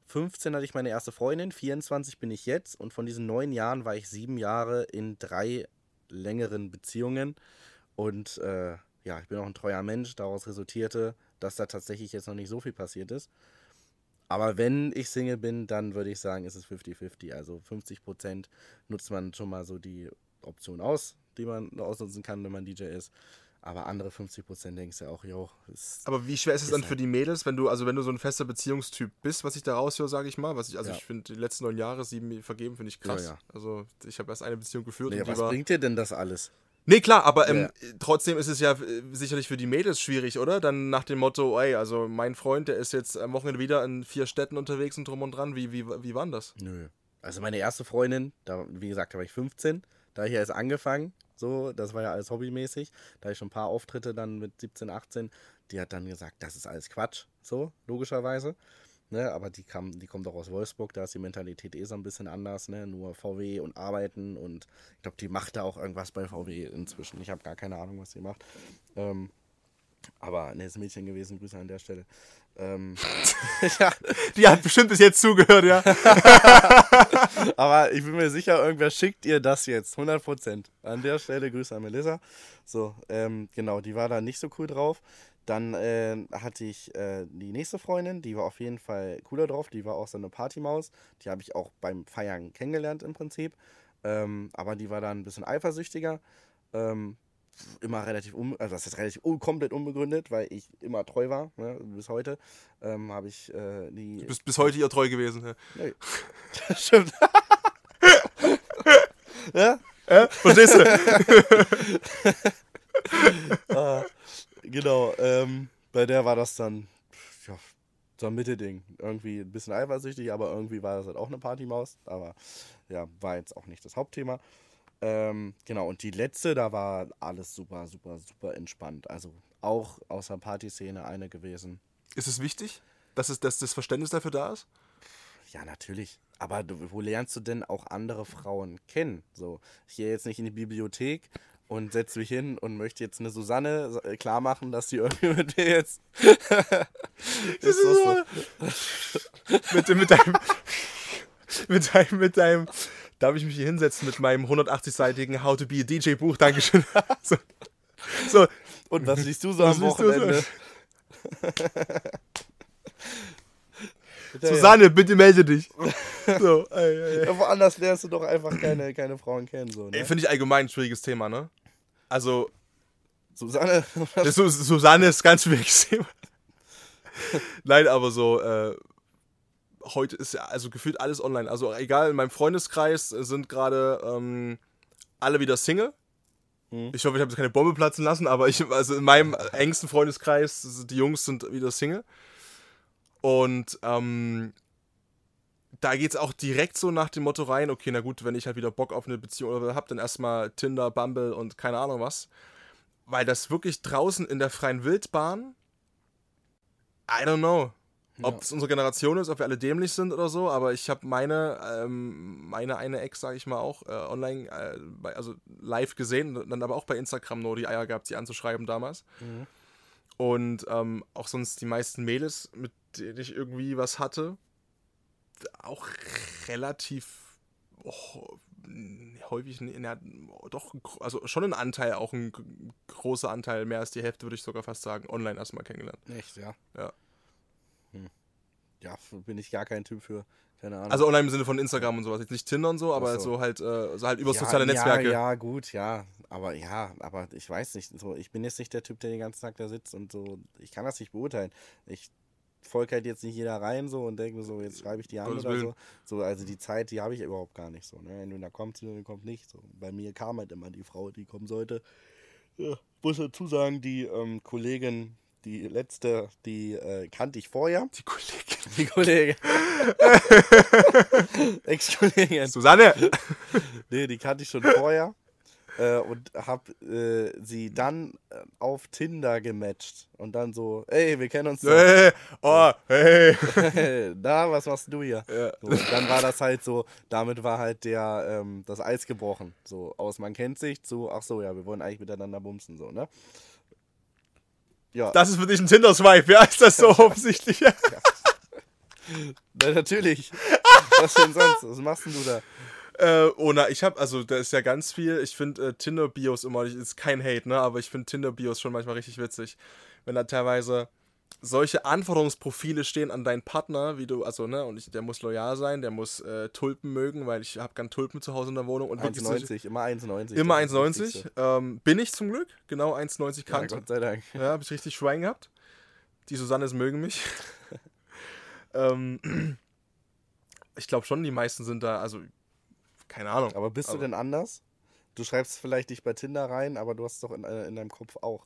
15 hatte ich meine erste Freundin, 24 bin ich jetzt und von diesen neun Jahren war ich sieben Jahre in drei längeren Beziehungen. Und äh, ja, ich bin auch ein treuer Mensch. Daraus resultierte, dass da tatsächlich jetzt noch nicht so viel passiert ist. Aber wenn ich Single bin, dann würde ich sagen, ist es 50-50. Also 50% nutzt man schon mal so die Option aus, die man ausnutzen kann, wenn man DJ ist. Aber andere 50% denkst du ja auch, jo, ist Aber wie schwer ist es Ist dann halt- für die Mädels, wenn du, also wenn du so ein fester Beziehungstyp bist, was ich da raushöre, sage ich mal, was ich, also Ja. ich finde, die letzten neun Jahre, sieben vergeben, finde ich krass. Ja, ja. Also ich habe erst eine Beziehung geführt Nee, was bringt dir denn das alles? Nee, klar, aber ähm, Ja. trotzdem ist es ja äh, sicherlich für die Mädels schwierig, oder? Dann nach dem Motto, ey, also mein Freund, der ist jetzt am Wochenende wieder in vier Städten unterwegs und drum und dran. Wie, wie, wie war das? Nö. Also meine erste Freundin, da, wie gesagt, da war ich 15, da ich erst angefangen, so, das war ja alles hobbymäßig, da ich schon ein paar Auftritte dann mit 17, 18, die hat dann gesagt, das ist alles Quatsch, so, logischerweise. Ne, aber die, kam, die kommt auch aus Wolfsburg, da ist die Mentalität eh so ein bisschen anders, ne? Nur VW und Arbeiten und ich glaube, die macht da auch irgendwas bei VW inzwischen. Ich habe gar keine Ahnung, was sie macht. Ähm, aber ne, ist Mädchen gewesen, Grüße an der Stelle. Ähm, ja, Die hat bestimmt bis jetzt zugehört, ja. Aber ich bin mir sicher, irgendwer schickt ihr das jetzt. 100%. An der Stelle Grüße an Melissa. So, ähm, genau, die war da nicht so cool drauf. Dann äh, hatte ich äh, die nächste Freundin, die war auf jeden Fall cooler drauf. Die war auch so eine Partymaus. Die habe ich auch beim Feiern kennengelernt im Prinzip. Ähm, aber die war dann ein bisschen eifersüchtiger. Ähm, immer relativ, un also das ist relativ un komplett unbegründet, weil ich immer treu war. Ne? Bis heute ähm, habe ich äh, die. Du bist bis heute ihr treu gewesen. Ja. Nee. Stimmt. ja? Verstehst du? Ah, genau. Ähm, bei der war das dann ja, so ein Mittelding. Irgendwie ein bisschen eifersüchtig, aber irgendwie war das halt auch eine Partymaus. Aber ja, war jetzt auch nicht das Hauptthema. Ähm, genau, und die letzte, da war alles super, super, super entspannt. Also auch aus der Partyszene eine gewesen. Ist es wichtig, dass, es, dass das Verständnis dafür da ist? Ja, natürlich. Aber du, wo lernst du denn auch andere Frauen kennen? So, ich gehe jetzt nicht in die Bibliothek und setze mich hin und möchte jetzt eine Susanne äh, klar machen, dass sie irgendwie mit dir jetzt. ist doch so. mit, mit deinem. Mit deinem, mit deinem. Darf ich mich hier hinsetzen mit meinem 180-seitigen How to be a DJ Buch? Dankeschön. so, so, Und was liest du so Was am? Wochenende? Bitte, Susanne, bitte melde dich. So, ey, ey, ey. Ja, woanders lernst du doch einfach keine, keine Frauen kennen. So, ne? Finde ich allgemein ein schwieriges Thema, ne? Also, Susanne. das Su- Susanne ist ganz Thema. Nein, aber so, äh, heute ist ja also gefühlt alles online. Also egal, in meinem Freundeskreis sind gerade ähm, alle wieder Single. Mhm. Ich hoffe, ich habe jetzt keine Bombe platzen lassen, aber ich, also in meinem engsten Freundeskreis, die Jungs sind wieder Single. Und ähm, da geht es auch direkt so nach dem Motto rein, okay, na gut, wenn ich halt wieder Bock auf eine Beziehung oder habe, dann erstmal Tinder, Bumble und keine Ahnung was. Weil das wirklich draußen in der freien Wildbahn, I don't know, ob Ja. es unsere Generation ist, ob wir alle dämlich sind oder so, aber ich habe meine, ähm, meine eine Ex, sage ich mal auch, äh, online, äh, bei, also live gesehen, dann aber auch bei Instagram nur die Eier gehabt, sie anzuschreiben damals. Und ähm, auch sonst die meisten Mädels, mit denen ich irgendwie was hatte, auch relativ oh, häufig, na, doch, also schon ein Anteil, auch ein großer Anteil, mehr als die Hälfte würde ich sogar fast sagen, online erstmal kennengelernt. Echt, ja. Ja. Hm. Ja, bin ich gar kein Typ für. Keine Ahnung. Also online im Sinne von Instagram und sowas, jetzt nicht Tinder und so, aber so. so halt, äh, so halt über ja, soziale Netzwerke. Ja, ja, gut, ja. Aber ja, aber ich weiß nicht. So, ich bin jetzt nicht der Typ, der den ganzen Tag da sitzt und so. Ich kann das nicht beurteilen. Ich folge halt jetzt nicht jeder rein so und denke mir so, jetzt schreibe ich die an Gottes oder Willen. so. So, also die Zeit, die habe ich überhaupt gar nicht so. Ne? Entweder kommt sie oder kommt nicht. So. Bei mir kam halt immer die Frau, die kommen sollte. Ja, muss dazu sagen, die ähm, Kollegin, die letzte, die äh, kannte ich vorher. Die Kollegin. Die Kollegin. Ex-Kollegin. Susanne! Nee, die kannte ich schon vorher. Äh, und hab äh, sie dann äh, auf Tinder gematcht. Und dann so, ey, wir kennen uns doch. hey, oh, hey! Na, was machst du hier? Ja. So, dann war das halt so, damit war halt der, ähm, das Eis gebrochen. So, aus man kennt sich zu, ach so, ja, wir wollen eigentlich miteinander bumsen, so, ne? Ja, Das ist für dich ein Tinder-Swipe, ja, ist das so offensichtlich? na, natürlich. was denn sonst? Was machst denn du da? Äh, oh na, ich hab, also da ist ja ganz viel, ich finde äh, Tinder-Bios immer, ist kein Hate, ne, aber ich finde Tinder-Bios schon manchmal richtig witzig. Wenn da teilweise solche Anforderungsprofile stehen an deinen Partner, wie du, also, ne, und ich, der muss loyal sein, der muss äh, Tulpen mögen, weil ich habe gern Tulpen zu Hause in der Wohnung und wirklich solche- 1,90, immer 1,90. Immer das ist das Wichtigste. 1,90. Ähm, bin ich zum Glück, genau 1,90 Ja, Kante. Gott sei Dank. Ja, habe ich richtig Schwein gehabt. Die Susannes mögen mich. ähm, ich glaube schon, die meisten sind da, also keine Ahnung. Aber bist du Aber- denn anders? Du schreibst vielleicht nicht bei Tinder rein, aber du hast es doch in, äh, in deinem Kopf auch.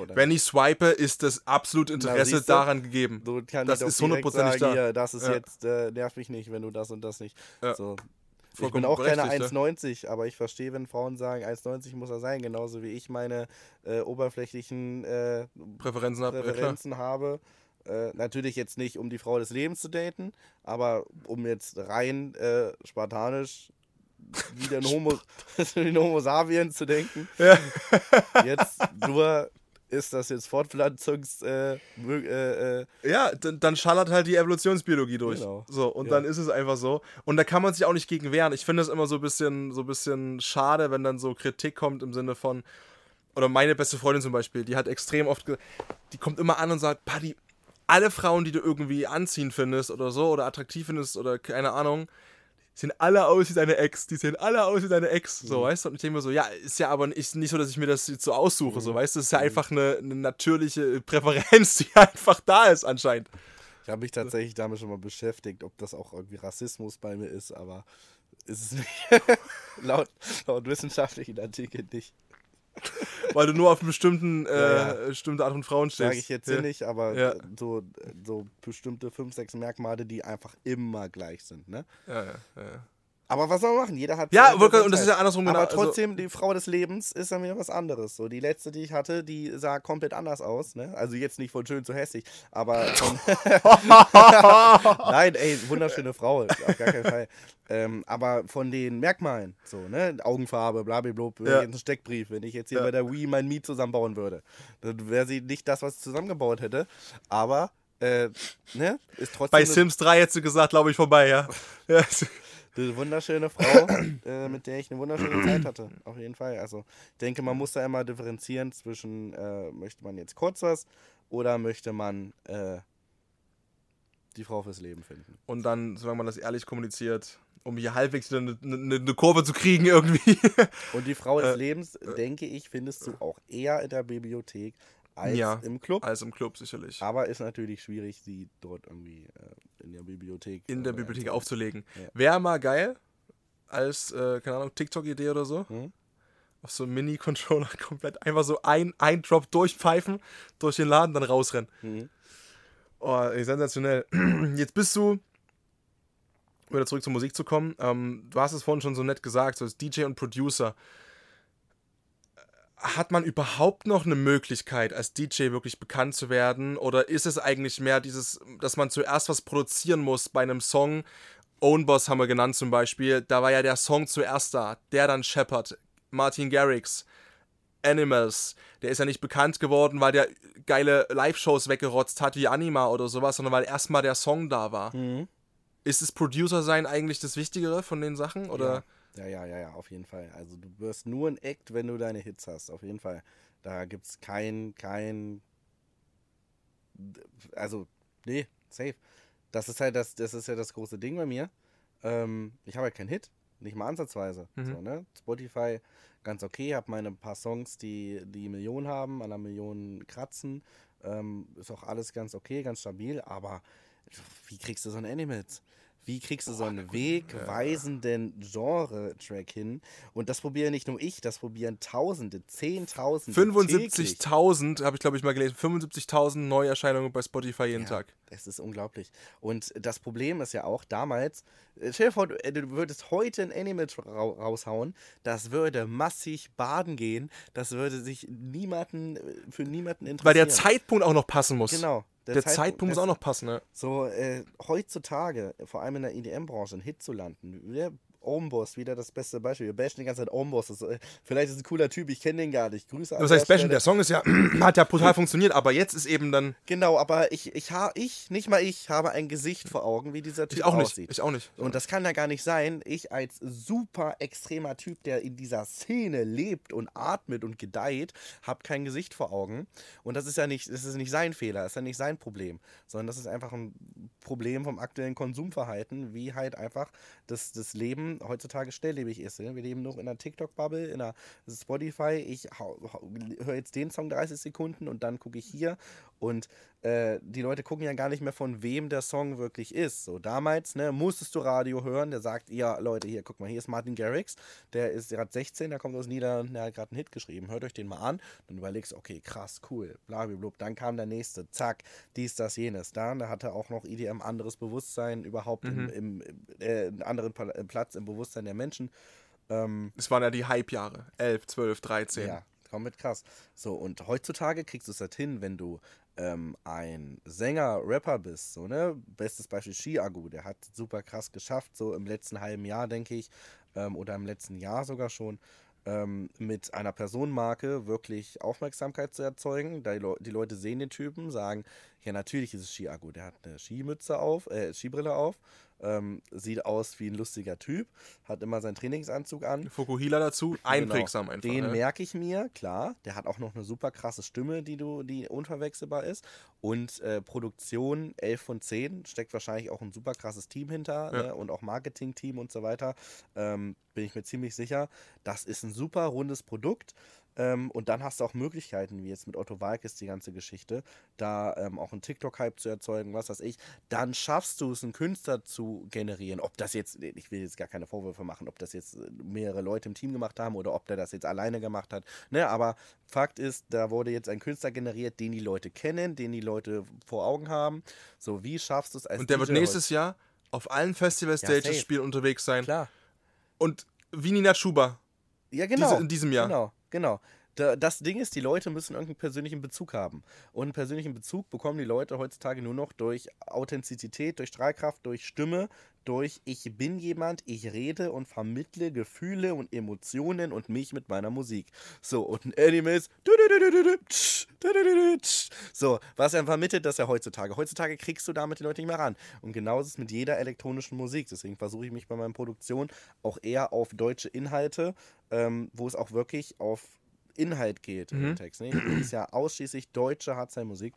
Oder? Wenn ich swipe, ist das absolut Interesse siehst du? daran gegeben. so kann das ist hundertprozentig da. Hier, das ist Ja. jetzt, äh, nerv mich nicht, wenn du das und das nicht. Ja. So. Ich bin auch keine berechtigt, 1,90, aber ich verstehe, wenn Frauen sagen, 1,90 muss er sein, genauso wie ich meine äh, oberflächlichen äh, Präferenzen hat. Ja. Präferenzen habe. Äh, natürlich jetzt nicht, um die Frau des Lebens zu daten, aber um jetzt rein äh, spartanisch wie ein Homo, ein Homo sapiens zu denken. Ja. Jetzt nur ist das jetzt Fortpflanzungs... Äh, äh, äh, Ja, dann, dann schallert halt die Evolutionsbiologie durch. Genau. So, und Ja. dann ist es einfach so. Und da kann man sich auch nicht gegen wehren. Ich finde es immer so ein bisschen, so ein bisschen schade, wenn dann so Kritik kommt im Sinne von, oder meine beste Freundin zum Beispiel, die hat extrem oft, die kommt immer an und sagt, Buddy, alle Frauen, die du irgendwie anziehend findest oder so, oder attraktiv findest oder keine Ahnung, sehen alle aus wie deine Ex. Die sehen alle aus wie deine Ex. So, weißt du? Und ich denke mir so, ja, ist ja aber nicht, nicht so, dass ich mir das jetzt so aussuche. So, weißt du? Es ist ja einfach eine, eine natürliche Präferenz, die einfach da ist anscheinend. ich habe mich tatsächlich damit schon mal beschäftigt, ob das auch irgendwie Rassismus bei mir ist, aber ist es nicht. laut, laut wissenschaftlichen Artikeln nicht. Weil du nur auf bestimmten, äh, Ja, bestimmte Art von Frauen stehst. Sage ich jetzt ja. hier nicht, aber Ja. so, so bestimmte fünf, sechs Merkmale, die einfach immer gleich sind. Ne? Ja, ja, ja. Aber was soll man machen? Jeder hat. Ja, wollte- und das ist ja andersrum genau, Aber also- trotzdem, die Frau des Lebens ist dann wieder was anderes. So, die letzte, die ich hatte, die sah komplett anders aus. Ne? Also jetzt nicht von schön zu hässlich, aber. Nein, ey, wunderschöne Frau, auf gar keinen Fall. Ähm, aber von den Merkmalen, so, ne? Augenfarbe, blablabla, Ja. ja. ein Steckbrief, wenn ich jetzt hier Ja. bei der Wii mein Miet zusammenbauen würde, dann wäre sie nicht das, was ich zusammengebaut hätte. Aber, äh, ne? Ist trotzdem. Bei Sims 3 hättest du gesagt, glaube ich, vorbei, ja. ja. Eine wunderschöne Frau, äh, mit der ich eine wunderschöne Zeit hatte. Auf jeden Fall. Also ich denke, man muss da immer differenzieren zwischen, äh, möchte man jetzt kurz was oder möchte man äh, die Frau fürs Leben finden. Und dann, solange man das ehrlich kommuniziert, um hier halbwegs eine, eine, eine Kurve zu kriegen irgendwie. Und die Frau des Äh, Lebens, denke ich, findest du auch eher in der Bibliothek als Ja. im Club. Als im Club sicherlich. Aber ist natürlich schwierig, sie dort irgendwie äh, in der Bibliothek. In der äh, Bibliothek einzusetzen. aufzulegen. Ja. Wäre mal geil, als, äh, keine Ahnung, TikTok-Idee oder so. Hm? Auf so einem Mini-Controller komplett einfach so ein, ein Drop durchpfeifen, durch den Laden, dann rausrennen. Mhm. Oh, ey, sensationell. Jetzt bist du wieder zurück zur Musik zu kommen, ähm, du hast es vorhin schon so nett gesagt, so als DJ und Producer. Hat man überhaupt noch eine Möglichkeit, als DJ wirklich bekannt zu werden? Oder ist es eigentlich mehr dieses, dass man zuerst was produzieren muss bei einem Song? Own Boss haben wir genannt zum Beispiel. Da war ja der Song zuerst da, der dann Shepard, Martin Garrix, Animals. Der ist ja nicht bekannt geworden, weil der geile Live-Shows weggerotzt hat wie Anima oder sowas, sondern weil erstmal der Song da war. Mhm. Ist das Producer sein eigentlich das Wichtigere von den Sachen? Oder? Ja, ja, ja, ja, auf jeden Fall. Also du wirst nur ein Act, wenn du deine Hits hast, auf jeden Fall. Da gibt es kein, kein. Also, nee, safe. Das ist halt das, das ist ja das große Ding bei mir. Ähm, ich habe halt keinen Hit, nicht mal ansatzweise. Mhm. So, ne? Spotify ganz okay, habe meine paar Songs, die die Millionen haben, an einer Million kratzen. Ähm, ist auch alles ganz okay, ganz stabil, aber wie kriegst du so ein Animals? Wie kriegst du so einen wegweisenden Genre-Track hin? Und das probiere nicht nur ich, das probieren Tausende, Zehntausende. täglich. 75.000, habe ich glaube ich mal gelesen, 75.000 Neuerscheinungen bei Spotify jeden Ja, Tag. Das ist unglaublich. Und das Problem ist ja auch damals, äh, stell dir vor, du, äh, du würdest heute ein Animal ra raushauen, das würde massig baden gehen, das würde sich niemanden, äh, für niemanden interessieren. Weil der Zeitpunkt auch noch passen muss. Genau. Der, Zeitpunkt, muss das- auch noch passen, ne? So, äh, heutzutage, vor allem in der EDM-Branche, einen Hit zu landen. Der Omboss, wieder das beste Beispiel. Wir bashen die ganze Zeit Omboss. Das, äh, vielleicht ist es ein cooler Typ, ich kenne den gar nicht. Grüße an Das heißt, Bashen, der Song ist ja, hat ja brutal funktioniert, aber jetzt ist eben dann. Genau, aber ich, ich, ha, ich, nicht mal ich, habe ein Gesicht vor Augen, wie dieser Typ Ich auch nicht. aussieht. Ich auch nicht. Und das kann ja gar nicht sein. Ich als super extremer Typ, der in dieser Szene lebt und atmet und gedeiht, habe kein Gesicht vor Augen. Und das ist ja nicht, das ist nicht sein Fehler, das ist ja nicht sein Problem, sondern das ist einfach ein Problem vom aktuellen Konsumverhalten, wie halt einfach das, das Leben heutzutage schnelllebig ist. ne? Wir leben noch in einer TikTok-Bubble, in einer Spotify. Ich höre jetzt den Song 30 Sekunden und dann gucke ich hier. Und äh, die Leute gucken ja gar nicht mehr, von wem der Song wirklich ist. So damals, ne, musstest du Radio hören, der sagt, ja, Leute, hier, guck mal, hier ist Martin Garrix, der ist gerade 16, der kommt aus Niederlanden, der hat gerade einen Hit geschrieben. Hört euch den mal an. Dann überlegst, okay, krass, cool, blablabla. Dann kam der nächste, zack, dies, das, jenes. Dann da hatte auch noch IDM anderes Bewusstsein überhaupt im, im, im äh, einen anderen äh, Platz im Bewusstsein der Menschen. Ähm, Es waren ja die Hype-Jahre. 11, 12, 13. ja, komplett krass. So, und heutzutage kriegst du es halt hin, wenn du ähm, ein Sänger, Rapper bist, so, ne? Bestes Beispiel Shiagu, der hat super krass geschafft, so im letzten halben Jahr, denke ich, ähm, oder im letzten Jahr sogar schon, ähm, mit einer Personenmarke wirklich Aufmerksamkeit zu erzeugen. Die, Leu- die Leute sehen den Typen, sagen, ja, natürlich ist es Shiagu, der hat eine Skimütze auf, äh, Skibrille auf, ähm, sieht aus wie ein lustiger Typ, hat immer seinen Trainingsanzug an, Fukuhila dazu, einprägsam einfach. Genau. Den ne? merke ich mir, klar. Der hat auch noch eine super krasse Stimme, die du, die unverwechselbar ist. Und äh, Produktion 11 von 10 steckt wahrscheinlich auch ein super krasses Team hinter Ja. ne? und auch Marketing-Team und so weiter. Ähm, bin ich mir ziemlich sicher. Das ist ein super rundes Produkt. Ähm, und dann hast du auch Möglichkeiten, wie jetzt mit Otto Walkes die ganze Geschichte, da ähm, auch einen TikTok-Hype zu erzeugen, was weiß ich. Dann schaffst du es, einen Künstler zu generieren. Ob das jetzt, ich will jetzt gar keine Vorwürfe machen, ob das jetzt äh, mehrere Leute im Team gemacht haben oder ob der das jetzt alleine gemacht hat. Ne, aber Fakt ist, da wurde jetzt ein Künstler generiert, den die Leute kennen, den die Leute vor Augen haben. So, wie schaffst du es als Und der wird DJ heute? nächstes Jahr auf allen Festival-Stages safe. spielen unterwegs sein. Klar. Und Vini Natschuba. Ja, genau. Diese- in diesem Jahr. Genau, genau. Da, das Ding ist, die Leute müssen irgendeinen persönlichen Bezug haben. Und einen persönlichen Bezug bekommen die Leute heutzutage nur noch durch Authentizität, durch Strahlkraft, durch Stimme, durch ich bin jemand, ich rede und vermittle Gefühle und Emotionen und mich mit meiner Musik. So, und ein Anime ist. So, was er vermittelt, das ja heutzutage. Heutzutage kriegst du damit die Leute nicht mehr ran. Und genauso ist es mit jeder elektronischen Musik. Deswegen versuche ich mich bei meinen Produktionen auch eher auf deutsche Inhalte, ähm, wo es auch wirklich auf Inhalt geht Mhm. im Text. Ne? Es ist ja ausschließlich deutsche Hardstyle-Musik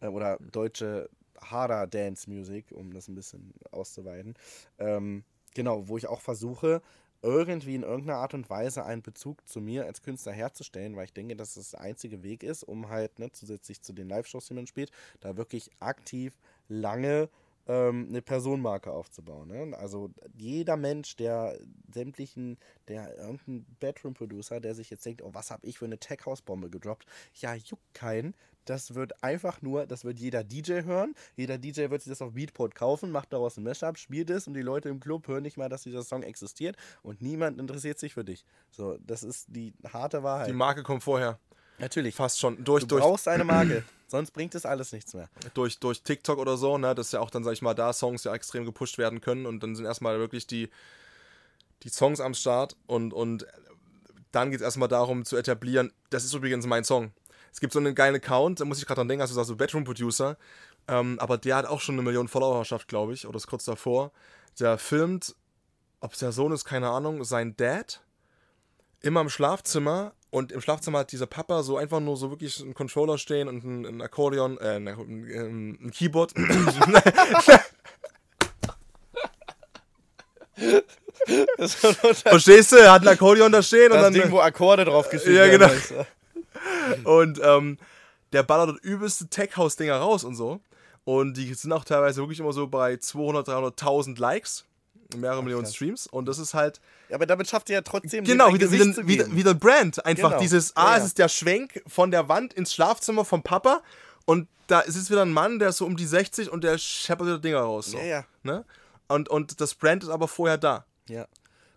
äh, oder deutsche Harder Dance Music, um das ein bisschen auszuweiten. Ähm, genau, wo ich auch versuche, irgendwie in irgendeiner Art und Weise einen Bezug zu mir als Künstler herzustellen, weil ich denke, dass es der einzige Weg ist, um halt ne, zusätzlich zu den Live-Shows, die man spielt, da wirklich aktiv lange ähm, eine Personenmarke aufzubauen. Ne? Also jeder Mensch, der sämtlichen, der irgendein Bedroom-Producer, der sich jetzt denkt, oh, was habe ich für eine Tech-House-Bombe gedroppt, ja, juckt keinen. Das wird einfach nur, das wird jeder DJ hören. Jeder DJ wird sich das auf Beatport kaufen, macht daraus ein Mashup, spielt es und die Leute im Club hören nicht mal, dass dieser Song existiert und niemand interessiert sich für dich. So, das ist die harte Wahrheit. Die Marke kommt vorher. Natürlich. Fast schon. Durch, Du durch, brauchst eine Marke, sonst bringt es alles nichts mehr. durch, durch TikTok oder so, ne? Das ist ja auch dann, sag ich mal, da Songs ja extrem gepusht werden können und dann sind erstmal wirklich die, die Songs am Start und, und dann geht es erstmal darum zu etablieren, das ist übrigens mein Song. Es gibt so einen geilen Account, da muss ich gerade dran denken, also du sagst so Bedroom Producer, ähm, aber der hat auch schon eine Million Followerschaft, glaube ich, oder ist kurz davor. Der filmt, ob es der Sohn ist, keine Ahnung, sein Dad immer im Schlafzimmer und im Schlafzimmer hat dieser Papa so einfach nur so wirklich einen Controller stehen und ein, ein Akkordeon, äh, ein, ein, ein Keyboard. Verstehst du? Er hat ein Akkordeon da stehen und Das dann. Ding, wo Akkorde drauf geschrieben Ja, genau. Und ähm, der ballert dort übelste Tech-House-Dinger raus und so. Und die sind auch teilweise wirklich immer so bei 200, 300.000 Likes, mehrere Millionen krass. Streams. Und das ist halt, Ja, aber damit schafft ihr ja trotzdem genau, wieder, wieder, wieder, wieder Brand. Einfach Genau. dieses, Ja, ah, ja. es ist der Schwenk von der Wand ins Schlafzimmer vom Papa. Und da ist es wieder ein Mann, der ist so um die 60 und der scheppert wieder Dinger raus. So. Ja, ja. Ne? Und, und das Brand ist aber vorher da. Ja.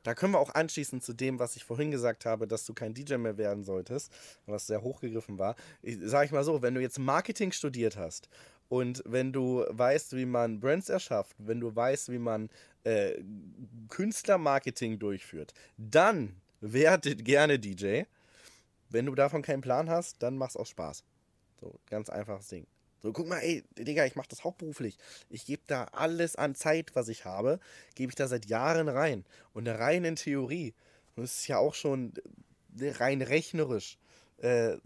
Da können wir auch anschließen zu dem, was ich vorhin gesagt habe, dass du kein DJ mehr werden solltest, was sehr hochgegriffen war. Ich sage ich mal so, wenn du jetzt Marketing studiert hast und wenn du weißt, wie man Brands erschafft, wenn du weißt, wie man äh, Künstlermarketing durchführt, dann werde gerne DJ. Wenn du davon keinen Plan hast, dann mach's auch Spaß. So, ganz einfaches Ding. So, guck mal, ey, Digga, ich mache das hauptberuflich. Ich gebe da alles an Zeit, was ich habe, gebe ich da seit Jahren rein. Und rein in Theorie. Und das ist ja auch schon äh, rein rechnerisch. Äh,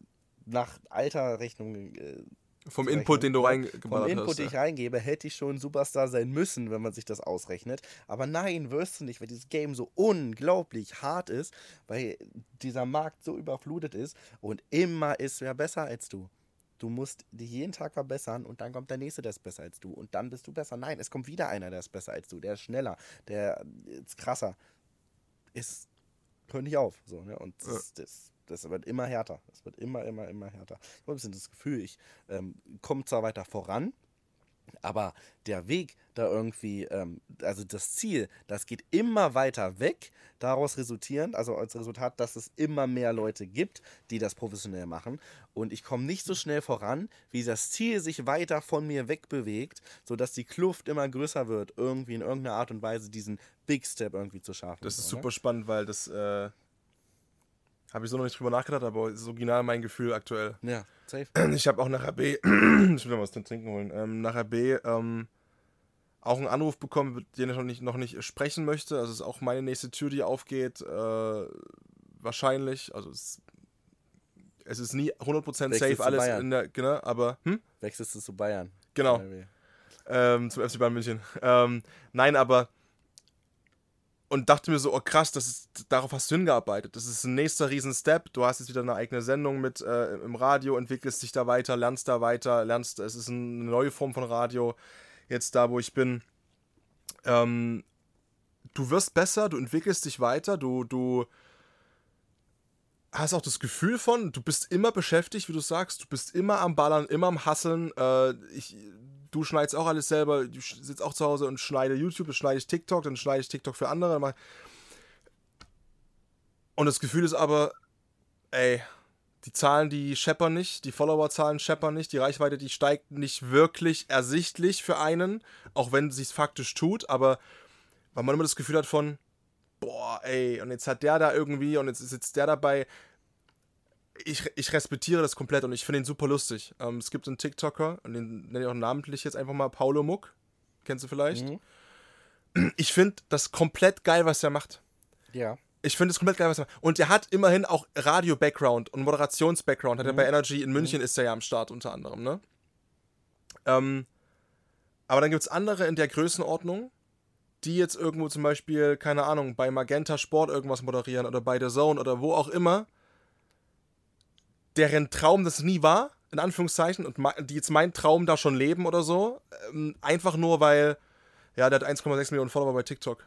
nach alter Rechnung. Äh, Vom Input, den du rechnen. reingeballert Vom Input, hast. den ich reingebe, hätte ich schon Superstar sein müssen, wenn man sich das ausrechnet. Aber nein, wirst du nicht, weil dieses Game so unglaublich hart ist, weil dieser Markt so überflutet ist und immer ist wer besser als du. Du musst dich jeden Tag verbessern und dann kommt der nächste, der ist besser als du. Und dann bist du besser. Nein, es kommt wieder einer, der ist besser als du. Der ist schneller, der ist krasser. Ist, hör nicht auf. So, ne? Und das, das, das wird immer härter. Es wird immer, immer, immer härter. Ich habe ein bisschen das Gefühl, ich ähm, komme zwar weiter voran, aber der Weg da irgendwie, ähm, also das Ziel, das geht immer weiter weg, daraus resultierend, also als Resultat, dass es immer mehr Leute gibt, die das professionell machen. Und ich komme nicht so schnell voran, wie das Ziel sich weiter von mir wegbewegt, sodass die Kluft immer größer wird, irgendwie in irgendeiner Art und Weise diesen Big Step irgendwie zu schaffen. Das ist so, ne? super spannend, weil das äh, habe ich so noch nicht drüber nachgedacht, aber ist original mein Gefühl aktuell. Ja, safe. Ich habe auch nach RB, ich will mal was zum Trinken holen, ähm, nach RB ähm, auch einen Anruf bekommen, mit dem ich noch nicht, noch nicht sprechen möchte. Also es ist auch meine nächste Tür, die aufgeht. Äh, wahrscheinlich. Also es, es ist nie 100% Wechselst safe alles in der, genau, aber hm? Wechselst du zu Bayern. Genau. Ähm, zum FC Bayern München. Ähm, nein, aber und dachte mir so, oh krass, das ist, darauf hast du hingearbeitet. Das ist ein nächster Riesen-Step. Du hast jetzt wieder eine eigene Sendung mit äh, im Radio, entwickelst dich da weiter, lernst da weiter, lernst, es ist eine neue Form von Radio. Jetzt da, wo ich bin. Ähm, du wirst besser, du entwickelst dich weiter, du, du hast auch das Gefühl von, du bist immer beschäftigt, wie du sagst, du bist immer am Ballern, immer am Hasseln. Äh, ich, du schneidest auch alles selber, du sitzt auch zu Hause und schneide YouTube, dann schneide ich TikTok, dann schneide ich TikTok für andere. Und das Gefühl ist aber, ey, die Zahlen, die scheppern nicht, die Followerzahlen scheppern nicht, die Reichweite, die steigt nicht wirklich ersichtlich für einen, auch wenn es sich faktisch tut, aber weil man immer das Gefühl hat von, boah, ey, und jetzt hat der da irgendwie und jetzt ist jetzt der dabei. Ich, ich respektiere das komplett und ich finde ihn super lustig. Ähm, es gibt einen TikToker, und den nenne ich auch namentlich jetzt einfach mal Paulo Muck. Kennst du vielleicht? Mhm. Ich finde das komplett geil, was er macht. Ja. Ich finde es komplett geil, was er macht. Und er hat immerhin auch Radio-Background und Moderations-Background. Hat er bei Energy in München ist er ja am Start unter anderem, ne? Ähm, aber dann gibt es andere in der Größenordnung, die jetzt irgendwo zum Beispiel, keine Ahnung, bei Magenta Sport irgendwas moderieren oder bei The Zone oder wo auch immer, deren Traum das nie war, in Anführungszeichen, und die jetzt meinen Traum da schon leben oder so, ähm, einfach nur weil, ja, der hat 1,6 Millionen Follower bei TikTok.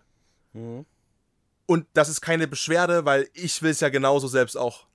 Mhm. Und das ist keine Beschwerde, weil ich will es ja genauso selbst auch.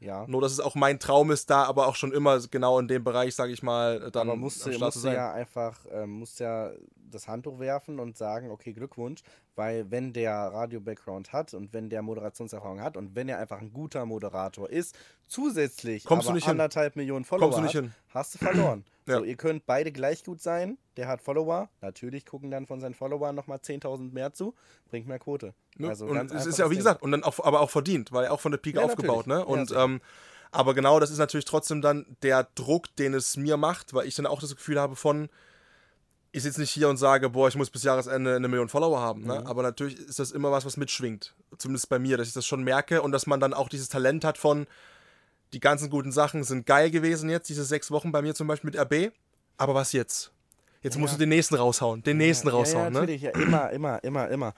Ja. Nur, dass es auch mein Traum ist, da aber auch schon immer genau in dem Bereich, sage ich mal, dann Aber musst am Start musst zu sein. ja einfach ähm, musst ja das Handtuch werfen und sagen, okay, Glückwunsch, weil wenn der Radio-Background hat und wenn der Moderationserfahrung hat und wenn er einfach ein guter Moderator ist, zusätzlich Kommst du aber nicht hin. anderthalb Millionen Follower Kommst du nicht hat, hin. hast du verloren. Ja. So, ihr könnt beide gleich gut sein. Der hat Follower. Natürlich gucken dann von seinen Followern nochmal 10.000 mehr zu. Bringt mehr Quote. Ne? Also und es ist ja, wie gesagt, und dann auch, aber auch verdient, weil er auch von der Pike Ja, aufgebaut, ne? natürlich. Ja, Und sicher. ähm, aber genau, das ist natürlich trotzdem dann der Druck, den es mir macht, weil ich dann auch das Gefühl habe von, ich sitze nicht hier und sage, boah, ich muss bis Jahresende eine Million Follower haben, ne? Mhm. Aber natürlich ist das immer was, was mitschwingt. Zumindest bei mir, dass ich das schon merke und dass man dann auch dieses Talent hat von, die ganzen guten Sachen sind geil gewesen jetzt, diese sechs Wochen bei mir zum Beispiel mit RB. Aber was jetzt? Jetzt musst du den nächsten raushauen, den nächsten ja, raushauen, ja, ne? natürlich, ja, immer, immer, immer, immer.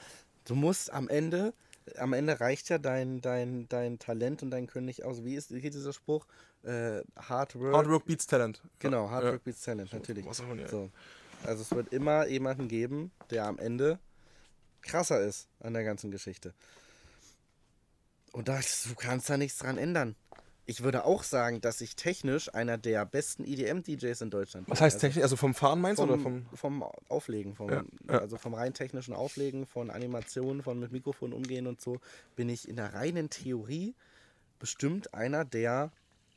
Du musst am Ende, am Ende reicht ja dein, dein, dein Talent und dein nicht aus. Wie ist, geht dieser Spruch? Äh, hard work. Hard work beats Talent. Genau, Hard Ja. work beats talent, natürlich. Was auch immer, ja. So. Also es wird immer jemanden geben, der am Ende krasser ist an der ganzen Geschichte. Und da, du kannst da nichts dran ändern. Ich würde auch sagen, dass ich technisch einer der besten EDM-DJs in Deutschland bin. Was heißt Also- technisch? Also vom Fahren meinst du oder vom. vom, vom Auflegen, vom, Ja, ja. also vom rein technischen Auflegen, von Animationen, von mit Mikrofon umgehen und so, bin ich in der reinen Theorie bestimmt einer der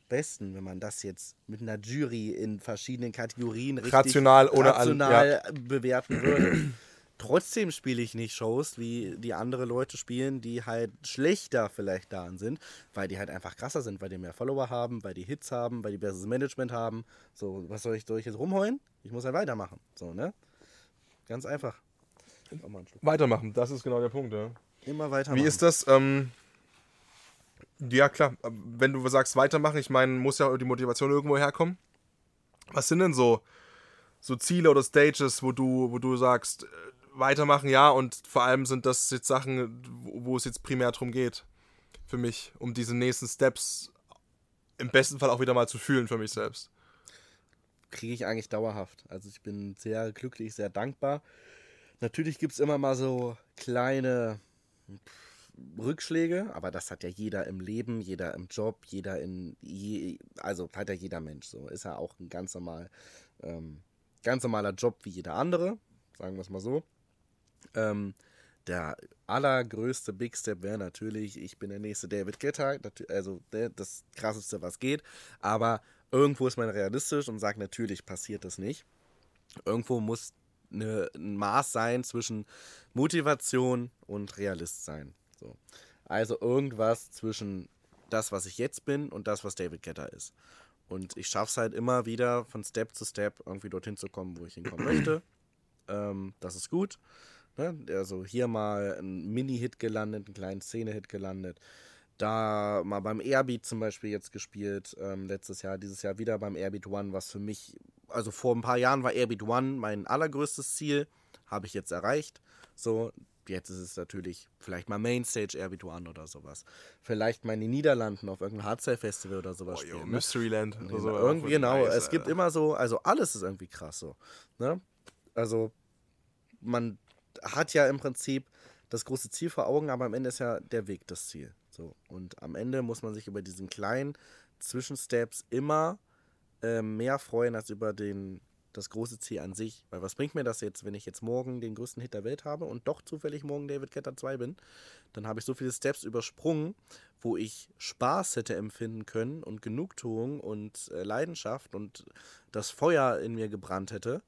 besten, wenn man das jetzt mit einer Jury in verschiedenen Kategorien richtig Rational oder an- rational bewerten würde. Trotzdem spiele ich nicht Shows, wie die andere Leute spielen, die halt schlechter vielleicht da sind, weil die halt einfach krasser sind, weil die mehr Follower haben, weil die Hits haben, weil die besseres Management haben. So, was soll ich, soll ich jetzt rumheulen? Ich muss halt weitermachen. So, ne? Ganz einfach. Weitermachen, das ist genau der Punkt, ja. Immer weitermachen. Wie ist das? Ähm, ja, klar, wenn du sagst weitermachen, ich meine, muss ja die Motivation irgendwo herkommen. Was sind denn so, so Ziele oder Stages, wo du, wo du sagst, äh, weitermachen, ja, und vor allem sind das jetzt Sachen, wo wo es jetzt primär darum geht, für mich, um diese nächsten Steps im besten Fall auch wieder mal zu fühlen für mich selbst. kriege ich eigentlich dauerhaft. Also ich bin sehr glücklich, sehr dankbar. Natürlich gibt es immer mal so kleine pff, Rückschläge, aber das hat ja jeder im Leben, jeder im Job, jeder in, je, also hat ja jeder Mensch so. Ist ja auch ein ganz normal, ähm, ganz normaler Job wie jeder andere, sagen wir es mal so. Ähm, der allergrößte Big Step wäre natürlich, ich bin der nächste David natu- also das krasseste, was geht. Aber irgendwo ist man realistisch und sagt, natürlich passiert das nicht. Irgendwo muss eine, ein Maß sein zwischen Motivation und Realist sein. So. Also irgendwas zwischen das, was ich jetzt bin und das, was David Guetta ist. Und ich schaffe es halt immer wieder von Step zu Step irgendwie dorthin zu kommen, wo ich hinkommen möchte. Ähm, das ist gut. Ne? Also hier mal ein Mini-Hit gelandet, einen kleinen Szene-Hit gelandet. Da mal beim Airbeat zum Beispiel jetzt gespielt, ähm, letztes Jahr, dieses Jahr wieder beim Airbeat One, was für mich, also vor ein paar Jahren war Airbeat One mein allergrößtes Ziel, habe ich jetzt erreicht. So, jetzt ist es natürlich vielleicht mal Mainstage One oder sowas. Vielleicht mal in den Niederlanden auf irgendeinem Hardstyle-Festival oder sowas Oh, yo, spielen. ne? Mysteryland. oder so, irgendwie, genau. nice, es gibt immer so, also alles ist irgendwie krass so. Ne? Also, man hat ja im Prinzip das große Ziel vor Augen, aber am Ende ist ja der Weg das Ziel. So. Und am Ende muss man sich über diesen kleinen Zwischensteps immer äh, mehr freuen als über den, das große Ziel an sich. Weil was bringt mir das jetzt, wenn ich jetzt morgen den größten Hit der Welt habe und doch zufällig morgen David Guetta 2 bin? Dann habe ich so viele Steps übersprungen, wo ich Spaß hätte empfinden können und Genugtuung und äh, Leidenschaft und das Feuer in mir gebrannt hätte.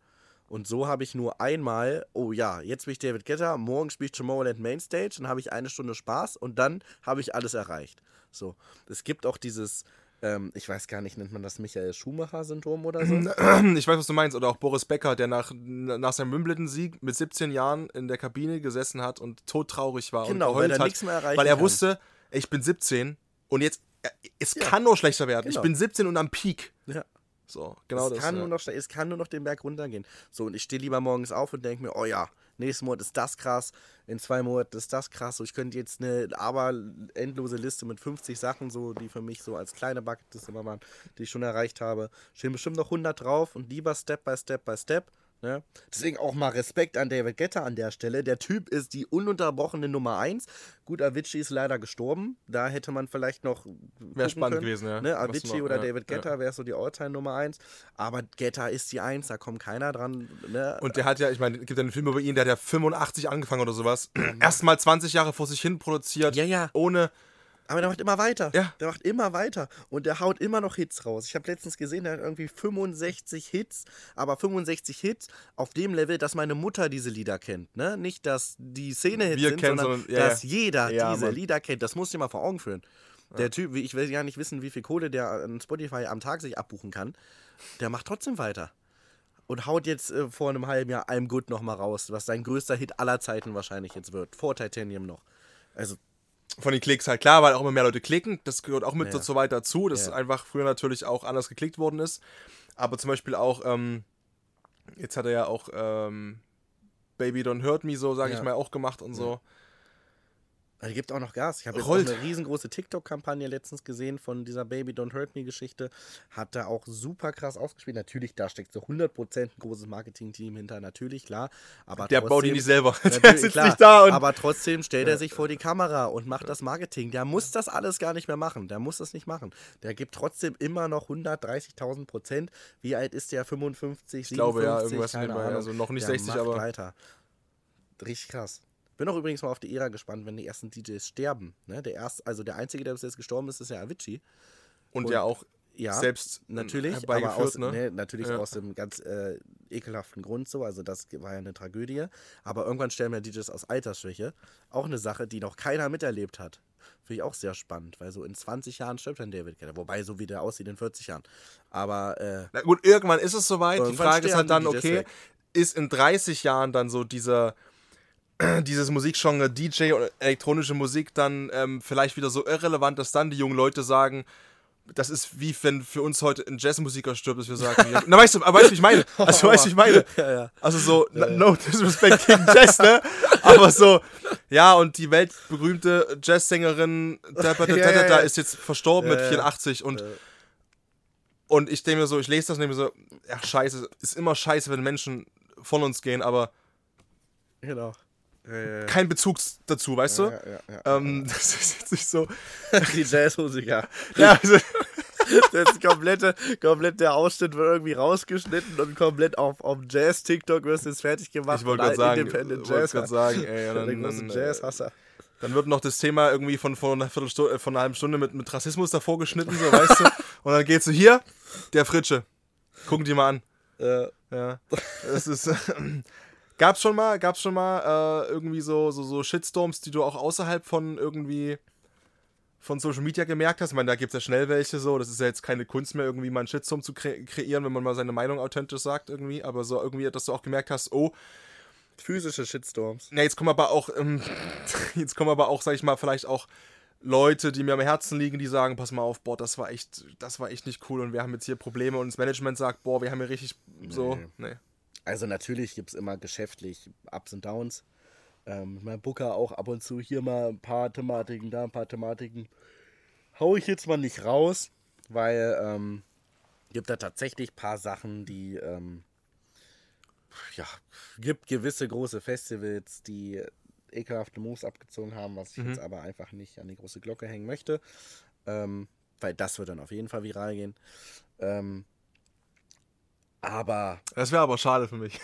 Und so habe ich nur einmal, oh ja, jetzt bin ich David Guetta, morgen spiele ich Tomorrowland Mainstage, dann habe ich eine Stunde Spaß und dann habe ich alles erreicht. So, es gibt auch dieses, ähm, ich weiß gar nicht, nennt man das Michael Schumacher-Syndrom oder so? Ich weiß, was du meinst. Oder auch Boris Becker, der nach, nach seinem Wimbledon-Sieg mit 17 Jahren in der Kabine gesessen hat und todtraurig war Genau, und weil er hat, nichts mehr erreichen Weil er kann. wusste, ich bin 17 und jetzt, äh, es Ja. kann nur schlechter werden. Genau. Ich bin 17 und am Peak. Ja. So, genau es, das. kann ja. nur noch, es kann nur noch den Berg runtergehen. So, und ich stehe lieber morgens auf und denke mir, oh ja, nächsten Monat ist das krass, in zwei Monaten ist das krass. So, ich könnte jetzt eine aber endlose Liste mit 50 Sachen, so, die für mich so als kleine Bucketliste immer waren, die ich schon erreicht habe. Stehen bestimmt noch 100 drauf und lieber Step by Step by Step. Ne? Deswegen auch mal Respekt an David Guetta an der Stelle. Der Typ ist die ununterbrochene Nummer 1. Gut, Avicii ist leider gestorben. Da hätte man vielleicht noch. Wäre spannend können. gewesen, ja. Ne? Avicii noch- oder ja, David Guetta ja. wäre so die Alltime Nummer 1. Aber Guetta ist die 1, da kommt keiner dran. Ne? Und der hat ja, ich meine, es gibt ja einen Film über ihn, der hat ja 85 angefangen oder sowas. Erstmal 20 Jahre vor sich hin produziert. Ja, ja. Ohne. Aber der macht immer weiter. Ja. Der macht immer weiter. Und der haut immer noch Hits raus. Ich habe letztens gesehen, der hat irgendwie 65 Hits, aber 65 Hits auf dem Level, dass meine Mutter diese Lieder kennt. Ne? Nicht, dass die Szene-Hits Wir sind, kennen, sondern sondern- ja, dass jeder Ja, diese Mann. Lieder kennt. Das musst du dir mal vor Augen führen. Der Typ, ich will ja nicht wissen, wie viel Kohle der an Spotify am Tag sich abbuchen kann. Der macht trotzdem weiter. Und haut jetzt äh, vor einem halben Jahr I'm Good nochmal raus, was sein größter Hit aller Zeiten wahrscheinlich jetzt wird. Vor Titanium noch. Also, Von den Klicks halt klar, weil auch immer mehr Leute klicken. Das gehört auch mit Ja. dazu weit dazu, dass Ja. einfach früher natürlich auch anders geklickt worden ist. Aber zum Beispiel auch, ähm, jetzt hat er ja auch ähm, Baby Don't Hurt Me so, sage Ja. ich mal, auch gemacht und so. Er gibt auch noch Gas. Ich habe jetzt auch Rollt. eine riesengroße TikTok-Kampagne letztens gesehen von dieser Baby Don't Hurt Me-Geschichte. Hat da auch super krass ausgespielt. Natürlich, da steckt so 100% ein großes Marketing-Team hinter, natürlich, klar. Aber Der trotzdem, baut ihn nicht selber. Der sitzt klar, nicht da und. aber trotzdem stellt er sich vor die Kamera und macht das Marketing. Der muss das alles gar nicht mehr machen. Der muss das nicht machen. Der gibt trotzdem immer noch 130.000 Prozent. Wie alt ist der? 55, Ich glaube, ja, 57? irgendwas in keine. Ahnung. Also noch nicht Der 60, macht aber- weiter. Richtig krass. Bin auch übrigens mal auf die Ära gespannt, wenn die ersten DJs sterben. Ne? Der erst, also der einzige, der bis jetzt gestorben ist, ist ja Avicii. und, und- ja auch Ja, selbst natürlich, aber aus, ne? ne, natürlich Ja. aus dem ganz äh, ekelhaften Grund so. Also das war ja eine Tragödie. Aber irgendwann sterben ja DJs aus Altersschwäche. Auch eine Sache, die noch keiner miterlebt hat. Finde ich auch sehr spannend, weil so in 20 Jahren stirbt dann David Guetta. Wobei, so wie der aussieht, in 40 Jahren. Aber äh, Na gut, irgendwann ist es soweit. Die Frage ist halt dann, okay, ist in 30 Jahren dann so dieser dieses Musikgenre DJ oder elektronische Musik dann ähm, vielleicht wieder so irrelevant, dass dann die jungen Leute sagen, das ist wie wenn für uns heute ein Jazzmusiker stirbt, dass wir sagen, ja, na weißt du, aber weißt du, wie ich meine? Also weißt du, wie ich meine? Ja, ja. Also so, no, no disrespect gegen Jazz, ne? Aber so, ja, und die weltberühmte Jazzsängerin da, da, da, Ja, ja, da, ja. ist jetzt verstorben Ja, mit ja. 84 und und ich denke mir so, ich lese das und denke mir so, ja, scheiße, ist immer scheiße, wenn Menschen von uns gehen, aber genau. Äh, kein Bezug dazu, weißt du? ja, ja, ja. Ähm, das ist jetzt nicht so. die Jazzmusiker. Ja, also, Das ist komplette, komplett der Ausschnitt wird irgendwie rausgeschnitten und komplett auf, auf Jazz-TikTok wirst du jetzt fertig gemacht. ich wollte gerade sagen, Independent wollte Jazz. gerade sagen, ey, und Der dann, große dann, äh, Jazzhasser. dann wird noch das Thema irgendwie von, von einer Viertelstunde, äh, von einer halben Stunde mit, mit Rassismus davor geschnitten, so, weißt du? Und dann geht's so, hier, der Fritsche. Gucken die mal an. Äh, Ja. Es ist. Gab's schon mal, gab's schon mal äh, irgendwie so, so, so Shitstorms, die du auch außerhalb von irgendwie von Social Media gemerkt hast? Ich meine, da gibt's ja schnell welche so. Das ist ja jetzt keine Kunst mehr, irgendwie mal einen Shitstorm zu kre kreieren, wenn man mal seine Meinung authentisch sagt, irgendwie. Aber so irgendwie, dass du auch gemerkt hast, oh, physische Shitstorms. na, jetzt kommen aber auch, ähm, jetzt kommen aber auch, sag ich mal, vielleicht auch Leute, die mir am Herzen liegen, die sagen, pass mal auf, boah, das war echt, das war echt nicht cool und wir haben jetzt hier Probleme und das Management sagt, boah, wir haben hier richtig so, nee. Also natürlich gibt es immer geschäftlich Ups und Downs. Ähm, mein Booker auch ab und zu hier mal ein paar Thematiken, da ein paar Thematiken. Hau ich jetzt mal nicht raus, weil ähm, gibt da tatsächlich ein paar Sachen, die ähm, ja, gibt gewisse große Festivals, die ekelhafte Moves abgezogen haben, was ich Mhm. jetzt aber einfach nicht an die große Glocke hängen möchte. Ähm, weil das wird dann auf jeden Fall viral gehen. Ähm, aber Das wäre aber schade für mich.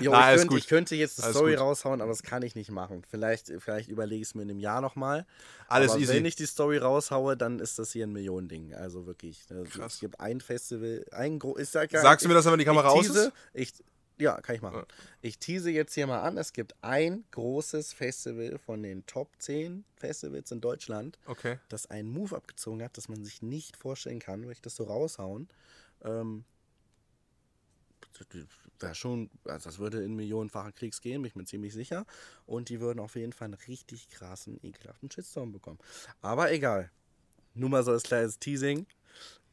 Jo, Na, ich, könnte, ich könnte jetzt eine Alles Story gut. raushauen, aber das kann ich nicht machen. Vielleicht, vielleicht überlege ich es mir in einem Jahr nochmal. Alles aber easy. Wenn ich die Story raushaue, dann ist das hier ein Millionending. Also wirklich. Also Krass. Es gibt ein Festival, ein gro- ich sag gar- Sagst du mir das, wenn die Kamera aus ist? Ich, ja, kann ich machen. Ja. Ich tease jetzt hier mal an. Es gibt ein großes Festival von den Top 10 Festivals in Deutschland, Okay. das einen Move abgezogen hat, das man sich nicht vorstellen kann, würde ich das so raushauen. Ähm, wäre schon, also das würde in millionenfache Kriegs gehen, bin ich mir ziemlich sicher. Und die würden auf jeden Fall einen richtig krassen, ekelhaften Shitstorm bekommen. Aber egal. Nur mal so als kleines Teasing.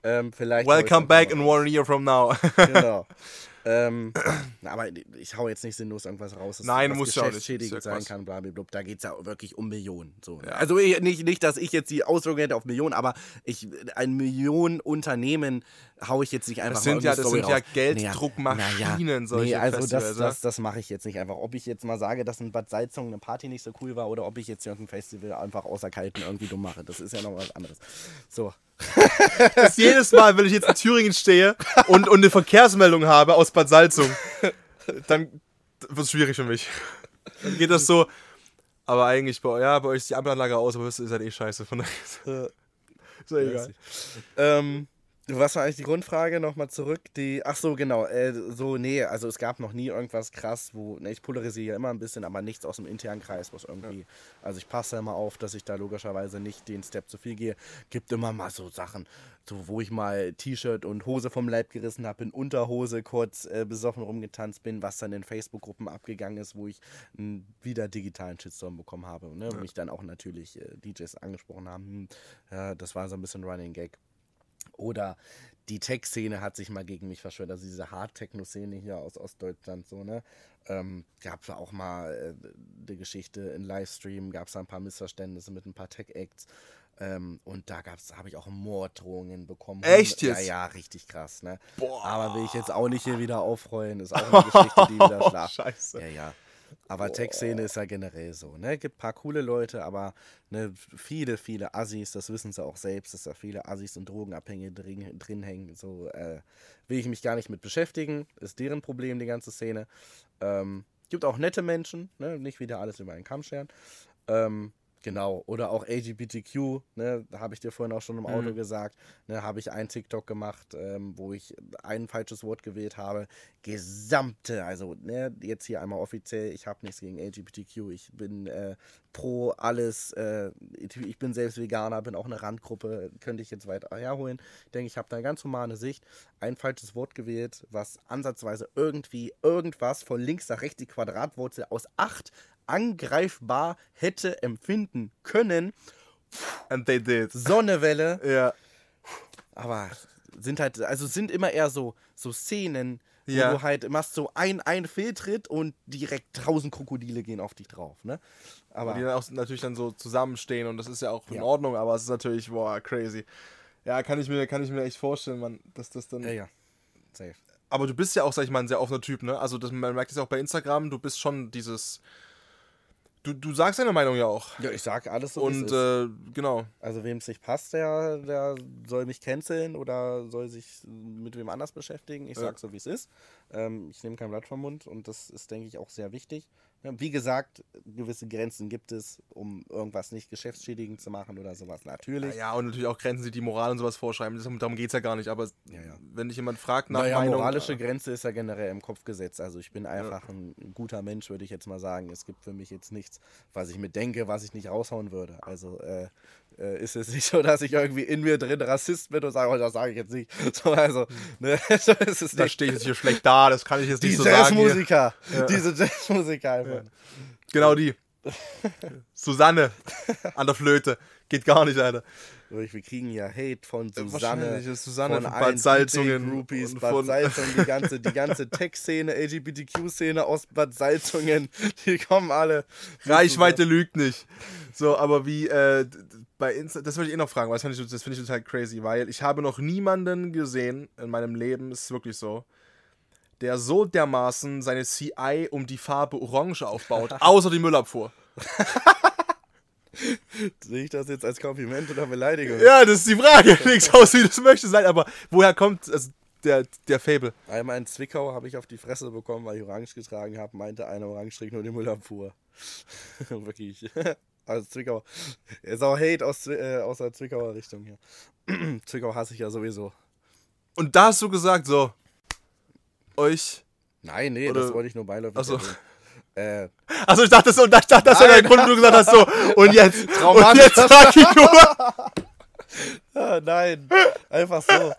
Ähm, vielleicht Welcome back in one year from now. Genau. Ähm, aber ich hau jetzt nicht sinnlos irgendwas raus, das Nein, muss ja auch nicht. ja sein kann, blablabla. Da geht es ja wirklich um Millionen. So, ne? Ja. Also ich- nicht, nicht, dass ich jetzt die Auswirkungen hätte auf Millionen, aber ich, ein Millionenunternehmen hau ich jetzt nicht einfach Das sind mal ja, das Story sind ja. Gelddruckmaschinen, solche nee, also das, Festivals, ne? das, das mache ich jetzt nicht einfach. Ob ich jetzt mal sage, dass in Bad Salzung eine Party nicht so cool war oder ob ich jetzt irgendein Festival einfach außer Kalten irgendwie dumm mache, das ist ja noch was anderes. So, Das jedes Mal, wenn ich jetzt in Thüringen stehe und, und eine Verkehrsmeldung habe aus Bad Salzung, dann wird es schwierig für mich. Dann geht das so, aber eigentlich, bei, ja, bei euch ist die Ampelanlage aus, aber das ist halt eh scheiße. Von daher ist ja egal. Ähm, was war eigentlich die Grundfrage? Nochmal zurück. Die, ach so, genau. Äh, so, nee, also es gab noch nie irgendwas krass, wo, ne, ich polarisiere ja immer ein bisschen, aber nichts aus dem internen Kreis, was irgendwie, also ich passe immer auf, dass ich da logischerweise nicht den Step zu viel gehe. Gibt immer mal so Sachen, so wo ich mal T-Shirt und Hose vom Leib gerissen habe, in Unterhose kurz äh, besoffen rumgetanzt bin, was dann in Facebook-Gruppen abgegangen ist, wo ich einen wieder digitalen Shitstorm bekommen habe. Ne? Wo mich dann auch natürlich äh, DJs angesprochen haben. Hm, ja, das war so ein bisschen Running Gag. Oder die Tech-Szene hat sich mal gegen mich verschwört, also diese Hard-Techno-Szene hier aus Ostdeutschland, so, ne? Ähm, gab es auch mal äh, eine Geschichte in Livestream, gab es ein paar Missverständnisse mit ein paar Tech-Acts. Ähm, und da gab's, habe ich auch Morddrohungen bekommen. Echt Ja, jetzt? ja, richtig krass, ne? Boah. Aber will ich jetzt auch nicht hier wieder aufrollen, ist auch eine Geschichte, die wieder schlaft. Scheiße. Ja, ja. Aber Tech-Szene ist ja generell so. Ne? Gibt ein paar coole Leute, aber ne, viele, viele Assis, das wissen sie auch selbst, dass da viele Assis und Drogenabhängige drin, drin hängen. So äh, will ich mich gar nicht mit beschäftigen. Ist deren Problem, die ganze Szene. Ähm, gibt auch nette Menschen, ne? nicht wieder alles über einen Kamm scheren. Ähm, genau, oder auch LGBTQ, ne? da habe ich dir vorhin auch schon im Auto gesagt, ne? habe ich einen TikTok gemacht, ähm, wo ich ein falsches Wort gewählt habe. Gesamte, also ne? jetzt hier einmal offiziell, ich habe nichts gegen LGBTQ, ich bin äh, pro alles, äh, ich bin selbst Veganer, bin auch eine Randgruppe, könnte ich jetzt weiter herholen. Ich denke, ich habe da eine ganz humane Sicht, ein falsches Wort gewählt, was ansatzweise irgendwie irgendwas von links nach rechts die Quadratwurzel aus 8 angreifbar hätte empfinden können. And they did. Sonnewelle, Ja. aber sind halt, also sind immer eher so, so Szenen, wo Ja. du halt machst so ein, ein Fehltritt und direkt tausend Krokodile gehen auf dich drauf, ne? Aber Die dann auch natürlich dann so zusammenstehen und das ist ja auch in Ja. Ordnung, aber es ist natürlich, boah, crazy. Ja, kann ich mir, kann ich mir echt vorstellen, man, dass das dann. ja, ja, safe. Aber du bist ja auch, sag ich mal, ein sehr offener Typ, ne? Also das, man merkt es ja auch bei Instagram, du bist schon dieses. Du, du sagst deine Meinung ja auch. Ja, ich sag alles so, wie es Und ist. äh, genau. Also wem es nicht passt, der, der soll mich canceln oder soll sich mit wem anders beschäftigen. Ich Ja. sag so, wie es ist. Ähm, ich nehme kein Blatt vom Mund und das ist, denke ich, auch sehr wichtig. Ja, wie gesagt, gewisse Grenzen gibt es, um irgendwas nicht geschäftsschädigend zu machen oder sowas. Natürlich. Ja, und natürlich auch Grenzen, die die Moral und sowas vorschreiben. Das, darum geht es ja gar nicht. Aber Ja, ja. wenn dich jemand fragt nach Naja, Meinung. moralische Grenze ist ja generell im Kopf gesetzt. Also ich bin einfach ein guter Mensch, würde ich jetzt mal sagen. Es gibt für mich jetzt nichts, was ich mir denke, was ich nicht raushauen würde. Also äh, äh, ist es nicht so, dass ich irgendwie in mir drin Rassist bin und sage, oh, das sage ich jetzt nicht. So, also, ne, so ist es da nicht. stehe ich jetzt hier schlecht da, das kann ich jetzt Die nicht so sagen. hier. Jazzmusiker, diese Jazzmusiker einfach. Genau die. Susanne an der Flöte. Geht gar nicht, Alter. Wir kriegen ja Hate von Susanne, Susanne von allen Bad Salzungen Groupies, Bad von- Salzungen, die ganze, die ganze Tech-Szene, LGBTQ-Szene aus Bad Salzungen, die kommen alle. Reichweite lügt nicht. So, aber wie, äh, bei Insta, das wollte ich eh noch fragen, weil das finde ich, das find ich total crazy, weil ich habe noch niemanden gesehen in meinem Leben, ist wirklich so, der so dermaßen seine CI um die Farbe Orange aufbaut, außer die Müllabfuhr. Sehe ich das jetzt als Kompliment oder Beleidigung? Ja, das ist die Frage. Nichts aus, wie das möchte sein, aber woher kommt also, der, der Fable? Einmal in Zwickau habe ich auf die Fresse bekommen, weil ich Orange getragen habe, meinte einer Orange trägt nur die Müllabfuhr. Wirklich. Also Zwickau. Ist auch Hate aus, äh, aus der Zwickauer Richtung hier. Zwickau hasse ich ja sowieso. Und da hast du gesagt, so, euch. Nein, nee, Oder- das wollte ich nur beiläufig Ach so. erwähnen. Äh, Also ich dachte so, ich dachte, das wäre der Grund, wo du gesagt hast, so, und jetzt, und jetzt sag ich nur. Ah, nein, einfach so.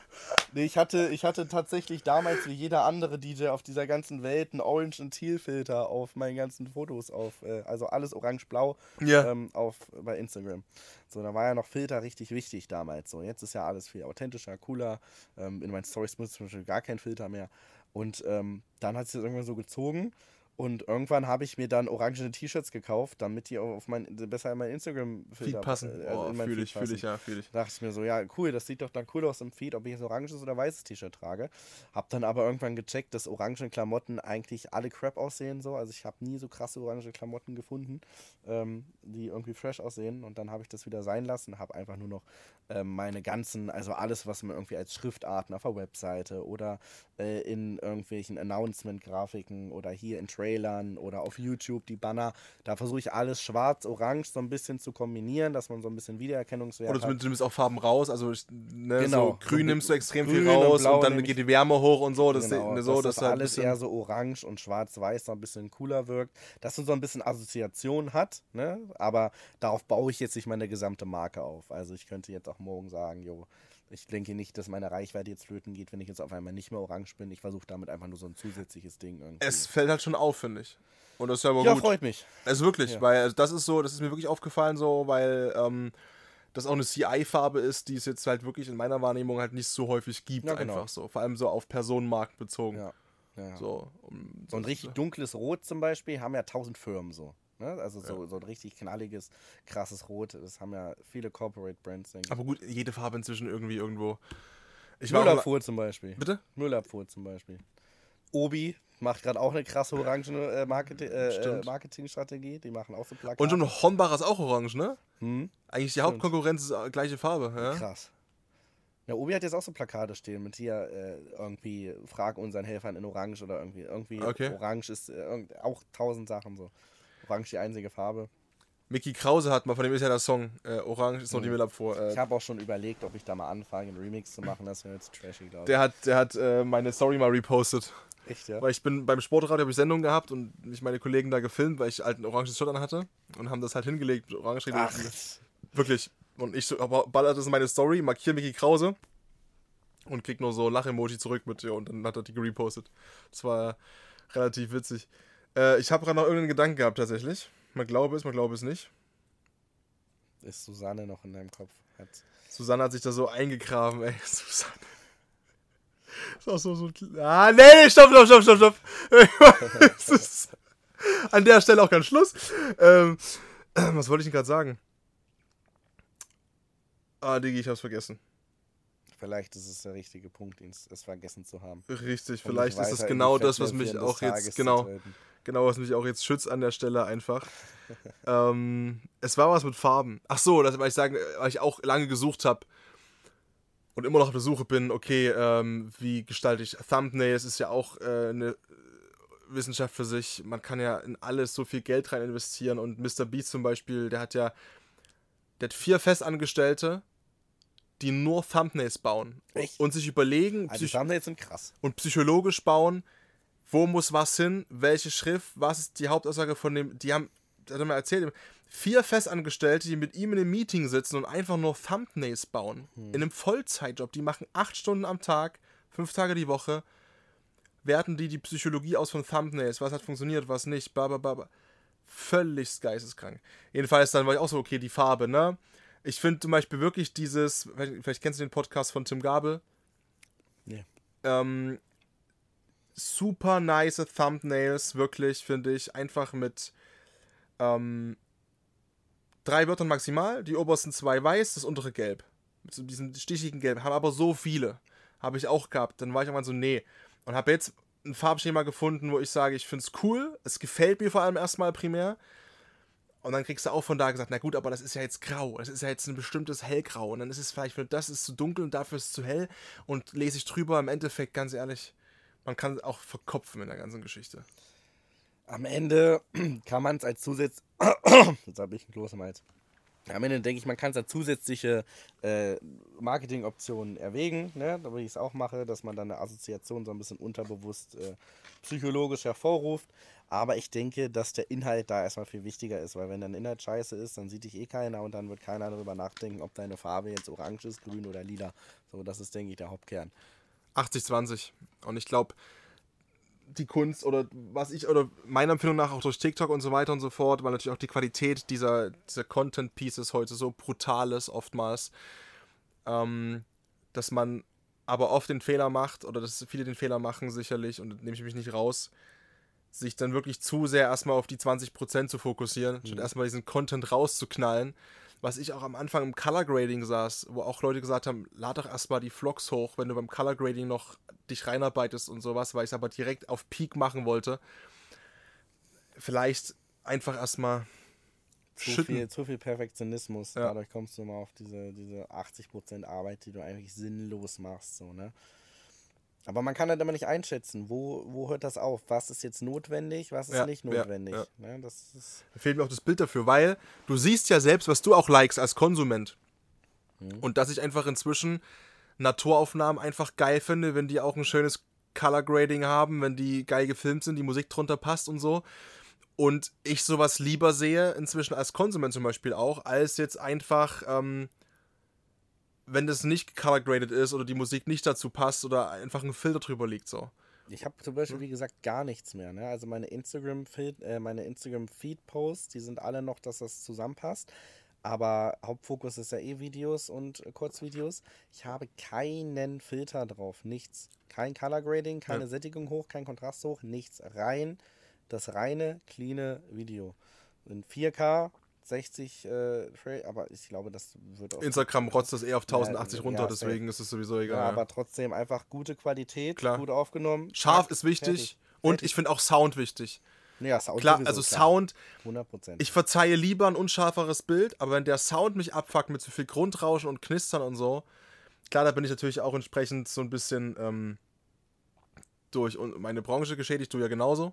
Nee, ich hatte, ich hatte tatsächlich damals wie jeder andere DJ auf dieser ganzen Welt einen Orange- und Teal-Filter auf meinen ganzen Fotos auf, äh, also alles orange-blau Ja. ähm, auf, bei Instagram. So, da war ja noch Filter richtig wichtig damals. So, jetzt ist ja alles viel authentischer, cooler. Ähm, in meinen Stories muss zum Beispiel gar kein Filter mehr. Und ähm, dann hat es das irgendwann so gezogen. Und irgendwann habe ich mir dann orangene T-Shirts gekauft, damit die auf mein, besser in mein Instagram-Filter Feed passen. äh, also Oh, in mein fühle ich, fühle ich, ja, fühle ich. Da dachte ich mir so, ja, cool, das sieht doch dann cool aus im Feed, ob ich jetzt oranges oder weißes T-Shirt trage. Hab dann aber irgendwann gecheckt, dass orange Klamotten eigentlich alle crap aussehen so. Also ich habe nie so krasse orange Klamotten gefunden, ähm, die irgendwie fresh aussehen. Und dann habe ich das wieder sein lassen, habe einfach nur noch ähm, meine ganzen, also alles, was man irgendwie als Schriftarten auf der Webseite oder äh, in irgendwelchen Announcement-Grafiken oder hier in Trailern oder auf YouTube die Banner, da versuche ich alles schwarz-orange so ein bisschen zu kombinieren, dass man so ein bisschen Wiedererkennungswert Oder hat. du nimmst auch Farben raus, also ich- ne, Genau. so grün So nimmst du extrem grün viel und raus blau und dann geht die Wärme hoch und so, das Genau, ne, so, dass das halt alles eher so orange und schwarz-weiß noch ein bisschen cooler wirkt, dass man so ein bisschen Assoziation hat, ne? aber darauf baue ich jetzt nicht meine gesamte Marke auf. Also ich könnte jetzt auch morgen sagen, jo, ich denke nicht, dass meine Reichweite jetzt flöten geht, wenn ich jetzt auf einmal nicht mehr orange bin. Ich versuche damit einfach nur so ein zusätzliches Ding irgendwie. es fällt halt schon auf, finde ich. Und das ist ja aber ja, gut. freut mich. Also wirklich, Ja. weil also das ist so, das ist mir wirklich aufgefallen so, weil ähm, das auch eine CI-Farbe ist, die es jetzt halt wirklich in meiner Wahrnehmung halt nicht so häufig gibt, Ja, genau. einfach so. Vor allem so auf Personenmarkt bezogen. Ja. So, um, So ein richtig dunkles Rot zum Beispiel haben ja tausend Firmen so. Ne? Also so, so ein richtig knalliges, krasses Rot, das haben ja viele Corporate Brands, denke ich. Aber gut, jede Farbe inzwischen irgendwie irgendwo. Ich Müllabfuhr zum Beispiel. Bitte? Müllabfuhr zum Beispiel. Obi macht gerade auch eine krasse orange äh, Marketing, äh, äh, Stimmt. Marketingstrategie. Die machen auch so Plakate. Und schon Hornbach ist auch orange, ne? Hm? Eigentlich die Hauptkonkurrenz ist äh, gleiche Farbe, ja? Krass. Ja, Obi hat jetzt auch so Plakate stehen mit hier äh, irgendwie Frag unseren Helfern in Orange oder irgendwie. Irgendwie Okay. Orange ist äh, auch tausend Sachen so. Orange die einzige Farbe. Mickey Krause hat mal, von dem ist ja der Song, äh, Orange ist noch die Mhm. Müllabfuhr. Äh, Ich habe auch schon überlegt, ob ich da mal anfange, einen Remix zu machen. Das wäre jetzt trashy, glaube ich. der hat, der hat äh, meine Story mal repostet. Echt, ja? Weil ich bin beim Sportradio habe ich Sendung gehabt und mich meine Kollegen da gefilmt, weil ich halt ein oranges Shirt an hatte und haben das halt hingelegt orange Ach, Wirklich. Und ich so, aber ballert das in meine Story, markiere Mickey Krause und krieg nur so Lach-Emoji zurück mit ja, und dann hat er die gerepostet. Das war relativ witzig. Äh, ich habe gerade noch irgendeinen Gedanken gehabt tatsächlich. Man glaube es, man glaube es nicht. ist Susanne noch in deinem Kopf? Hat Susanne hat sich da so eingegraben, ey. Susanne. Ist auch so, so. Ah, nee, stopp, stopp, stopp, stopp, stopp. Ist an der Stelle auch ganz Schluss. Ähm, was wollte ich denn gerade sagen? Ah, Digi, ich hab's vergessen. Vielleicht ist es der richtige Punkt, ihn es vergessen zu haben. Richtig, Um vielleicht ist es in genau das, was mich auch jetzt, genau, genau, was mich auch jetzt schützt an der Stelle einfach. ähm, es war was mit Farben. Ach so, das, weil ich sagen, weil ich auch lange gesucht habe und immer noch auf der Suche bin, okay, ähm, wie gestalte ich Thumbnails, ist ja auch äh, eine Wissenschaft für sich. Man kann ja in alles so viel Geld rein investieren und Mr. Beast zum Beispiel, der hat ja, der hat vier Festangestellte, die nur Thumbnails bauen Echt? und sich überlegen, Also die Thumbnails sind krass. und psychologisch bauen, wo muss was hin, welche Schrift, was ist die Hauptaussage von dem, die haben, der hat er mir erzählt, vier Festangestellte, die mit ihm in einem Meeting sitzen und einfach nur Thumbnails bauen. In einem Vollzeitjob, die machen acht Stunden am Tag, fünf Tage die Woche, werten die die Psychologie aus von Thumbnails, was hat funktioniert, was nicht, bla bla. bla. Völlig geisteskrank. Jedenfalls dann war ich auch so, okay, die Farbe, ne? Ich finde zum Beispiel wirklich dieses, vielleicht kennst du den Podcast von Tim Gabel, Nee. ähm, super nice Thumbnails, wirklich, finde ich. Einfach mit ähm, drei Wörtern maximal. Die obersten zwei weiß, das untere gelb. Mit so diesem stichigen Gelb. Haben aber so viele. Habe ich auch gehabt. Dann war ich irgendwann so, nee. Und habe jetzt ein Farbschema gefunden, wo ich sage, ich finde es cool. Es gefällt mir vor allem erstmal primär. Und dann kriegst du auch von da gesagt, na gut, aber das ist ja jetzt grau. Das ist ja jetzt ein bestimmtes Hellgrau. Und dann ist es vielleicht, das ist zu dunkel und dafür ist es zu hell. Und lese ich drüber, im Endeffekt, ganz ehrlich, man kann auch verkopfen in der ganzen Geschichte. Am Ende kann man es als Zusatz. Jetzt habe ich einen Kloß im Hals. Am Ende denke ich, man kann es als zusätzliche äh, Marketingoptionen erwägen, ne? da wie ich es auch mache, dass man dann eine Assoziation so ein bisschen unterbewusst äh, psychologisch hervorruft. Aber ich denke, dass der Inhalt da erstmal viel wichtiger ist, weil wenn dein Inhalt scheiße ist, dann sieht dich eh keiner und dann wird keiner darüber nachdenken, ob deine Farbe jetzt orange ist, grün oder lila. So, das ist, denke ich, der Hauptkern. 80-20. Und ich glaube, die Kunst oder was ich, oder meiner Empfindung nach auch durch TikTok und so weiter und so fort, weil natürlich auch die Qualität dieser, dieser Content-Pieces heute so brutal ist, oftmals, ähm, dass man aber oft den Fehler macht, oder dass viele den Fehler machen sicherlich, und nehme ich mich nicht raus, sich dann wirklich zu sehr erstmal auf die 20% zu fokussieren, statt erstmal diesen Content rauszuknallen. Was ich auch am Anfang im Color Grading saß, wo auch Leute gesagt haben, lad doch erstmal die Vlogs hoch, wenn du beim Color Grading noch dich reinarbeitest und sowas, weil ich es aber direkt auf Peak machen wollte. Vielleicht einfach erstmal Zu schütten. viel, zu viel Perfektionismus. Ja. Dadurch kommst du mal auf diese, diese 80% Arbeit, die du eigentlich sinnlos machst. So, ne? Aber man kann halt immer nicht einschätzen, wo, wo hört das auf? Was ist jetzt notwendig, was ist Ja, nicht ja, notwendig? ja. Ne? Das ist, Da fehlt mir auch das Bild dafür, weil du siehst ja selbst, was du auch likest als Konsument. Und dass ich einfach inzwischen Naturaufnahmen einfach geil finde, wenn die auch ein schönes Color Grading haben, wenn die geil gefilmt sind, die Musik drunter passt und so. Und ich sowas lieber sehe, inzwischen als Konsument zum Beispiel auch, als jetzt einfach, ähm, wenn das nicht color graded ist oder die Musik nicht dazu passt oder einfach ein Filter drüber liegt so. ich habe zum Beispiel, wie gesagt, gar nichts mehr. Ne? Also meine Instagram-Feed, äh, meine Instagram-Feed-Posts, die sind alle noch, dass das zusammenpasst. Aber Hauptfokus ist ja eh Videos und äh, Kurzvideos. Ich habe keinen Filter drauf, nichts. Kein Color Grading, keine Ja. Sättigung hoch, kein Kontrast hoch, nichts. Rein das reine, cleane Video. In 4K, 60 äh, aber ich glaube, das wird auch. Instagram rotzt das eher auf 1080 Ja, runter, ja, deswegen ist es sowieso ja, egal. aber trotzdem einfach gute Qualität, Klar. gut aufgenommen. Scharf ist wichtig fertig. und Fertig. ich finde auch Sound wichtig. Ja, Sound Klar, also klar. Sound, 100%. ich verzeihe lieber ein unscharferes Bild, aber wenn der Sound mich abfuckt mit zu viel Grundrauschen und Knistern und so, klar, da bin ich natürlich auch entsprechend so ein bisschen ähm, durch und meine Branche geschädigt, du ja genauso,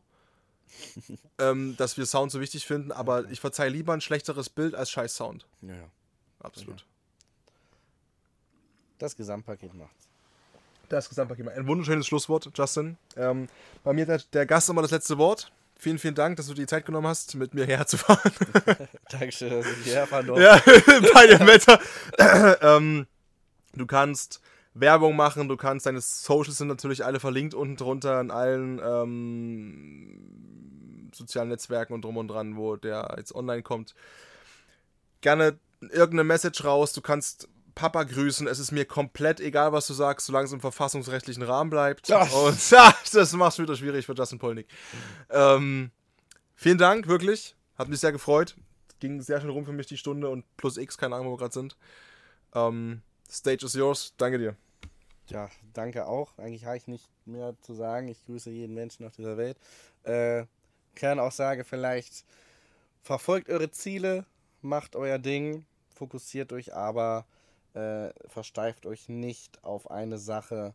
ähm, dass wir Sound so wichtig finden, aber ich verzeihe lieber ein schlechteres Bild als scheiß Sound. ja, ja. Absolut. Das Gesamtpaket macht's. Das Gesamtpaket. Ein wunderschönes Schlusswort, Justin. Ähm, bei mir der, der Gast immer das letzte Wort. Vielen, vielen Dank, dass du dir die Zeit genommen hast, mit mir herzufahren. Dankeschön, dass ich hierher fahren durfte. ja, bei dem Wetter. ähm, du kannst Werbung machen, du kannst, deine Socials sind natürlich alle verlinkt unten drunter in allen ähm, sozialen Netzwerken und drum und dran, wo der jetzt online kommt. Gerne irgendeine Message raus, du kannst Papa grüßen, es ist mir komplett egal, was du sagst, solange es im verfassungsrechtlichen Rahmen bleibt. Ja. Und das macht es wieder schwierig für Justin Polnick. Ähm, vielen Dank, wirklich. Hat mich sehr gefreut. Ging sehr schön rum für mich die Stunde und plus X, keine Ahnung, wo wir gerade sind. Ähm, Stage is yours. Danke dir. Ja, danke auch. Eigentlich habe ich nicht mehr zu sagen. Ich grüße jeden Menschen auf dieser Welt. Äh, Kernaussage vielleicht, verfolgt eure Ziele, macht euer Ding, fokussiert euch aber, äh, versteift euch nicht auf eine Sache,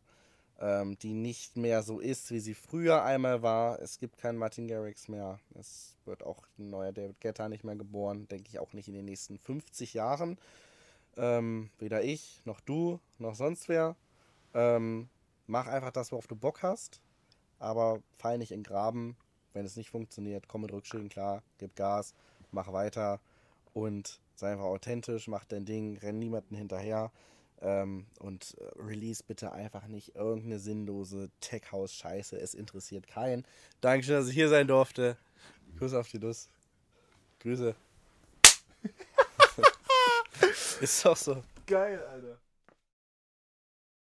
ähm, die nicht mehr so ist, wie sie früher einmal war. Es gibt keinen Martin Garrix mehr. Es wird auch ein neuer David Guetta nicht mehr geboren. Denke ich auch nicht in den nächsten 50 Jahren. Ähm, weder ich, noch du, noch sonst wer. Ähm, mach einfach das, worauf du Bock hast, aber fall nicht in Graben. Wenn es nicht funktioniert, komm mit Rückschlägen klar, gib Gas, mach weiter und sei einfach authentisch, mach dein Ding, renn niemanden hinterher ähm, und äh, release bitte einfach nicht irgendeine sinnlose Tech-House-Scheiße. Es interessiert keinen. Dankeschön, dass ich hier sein durfte. Kuss auf die Nuss. Grüße. Ist doch so. Geil, Alter.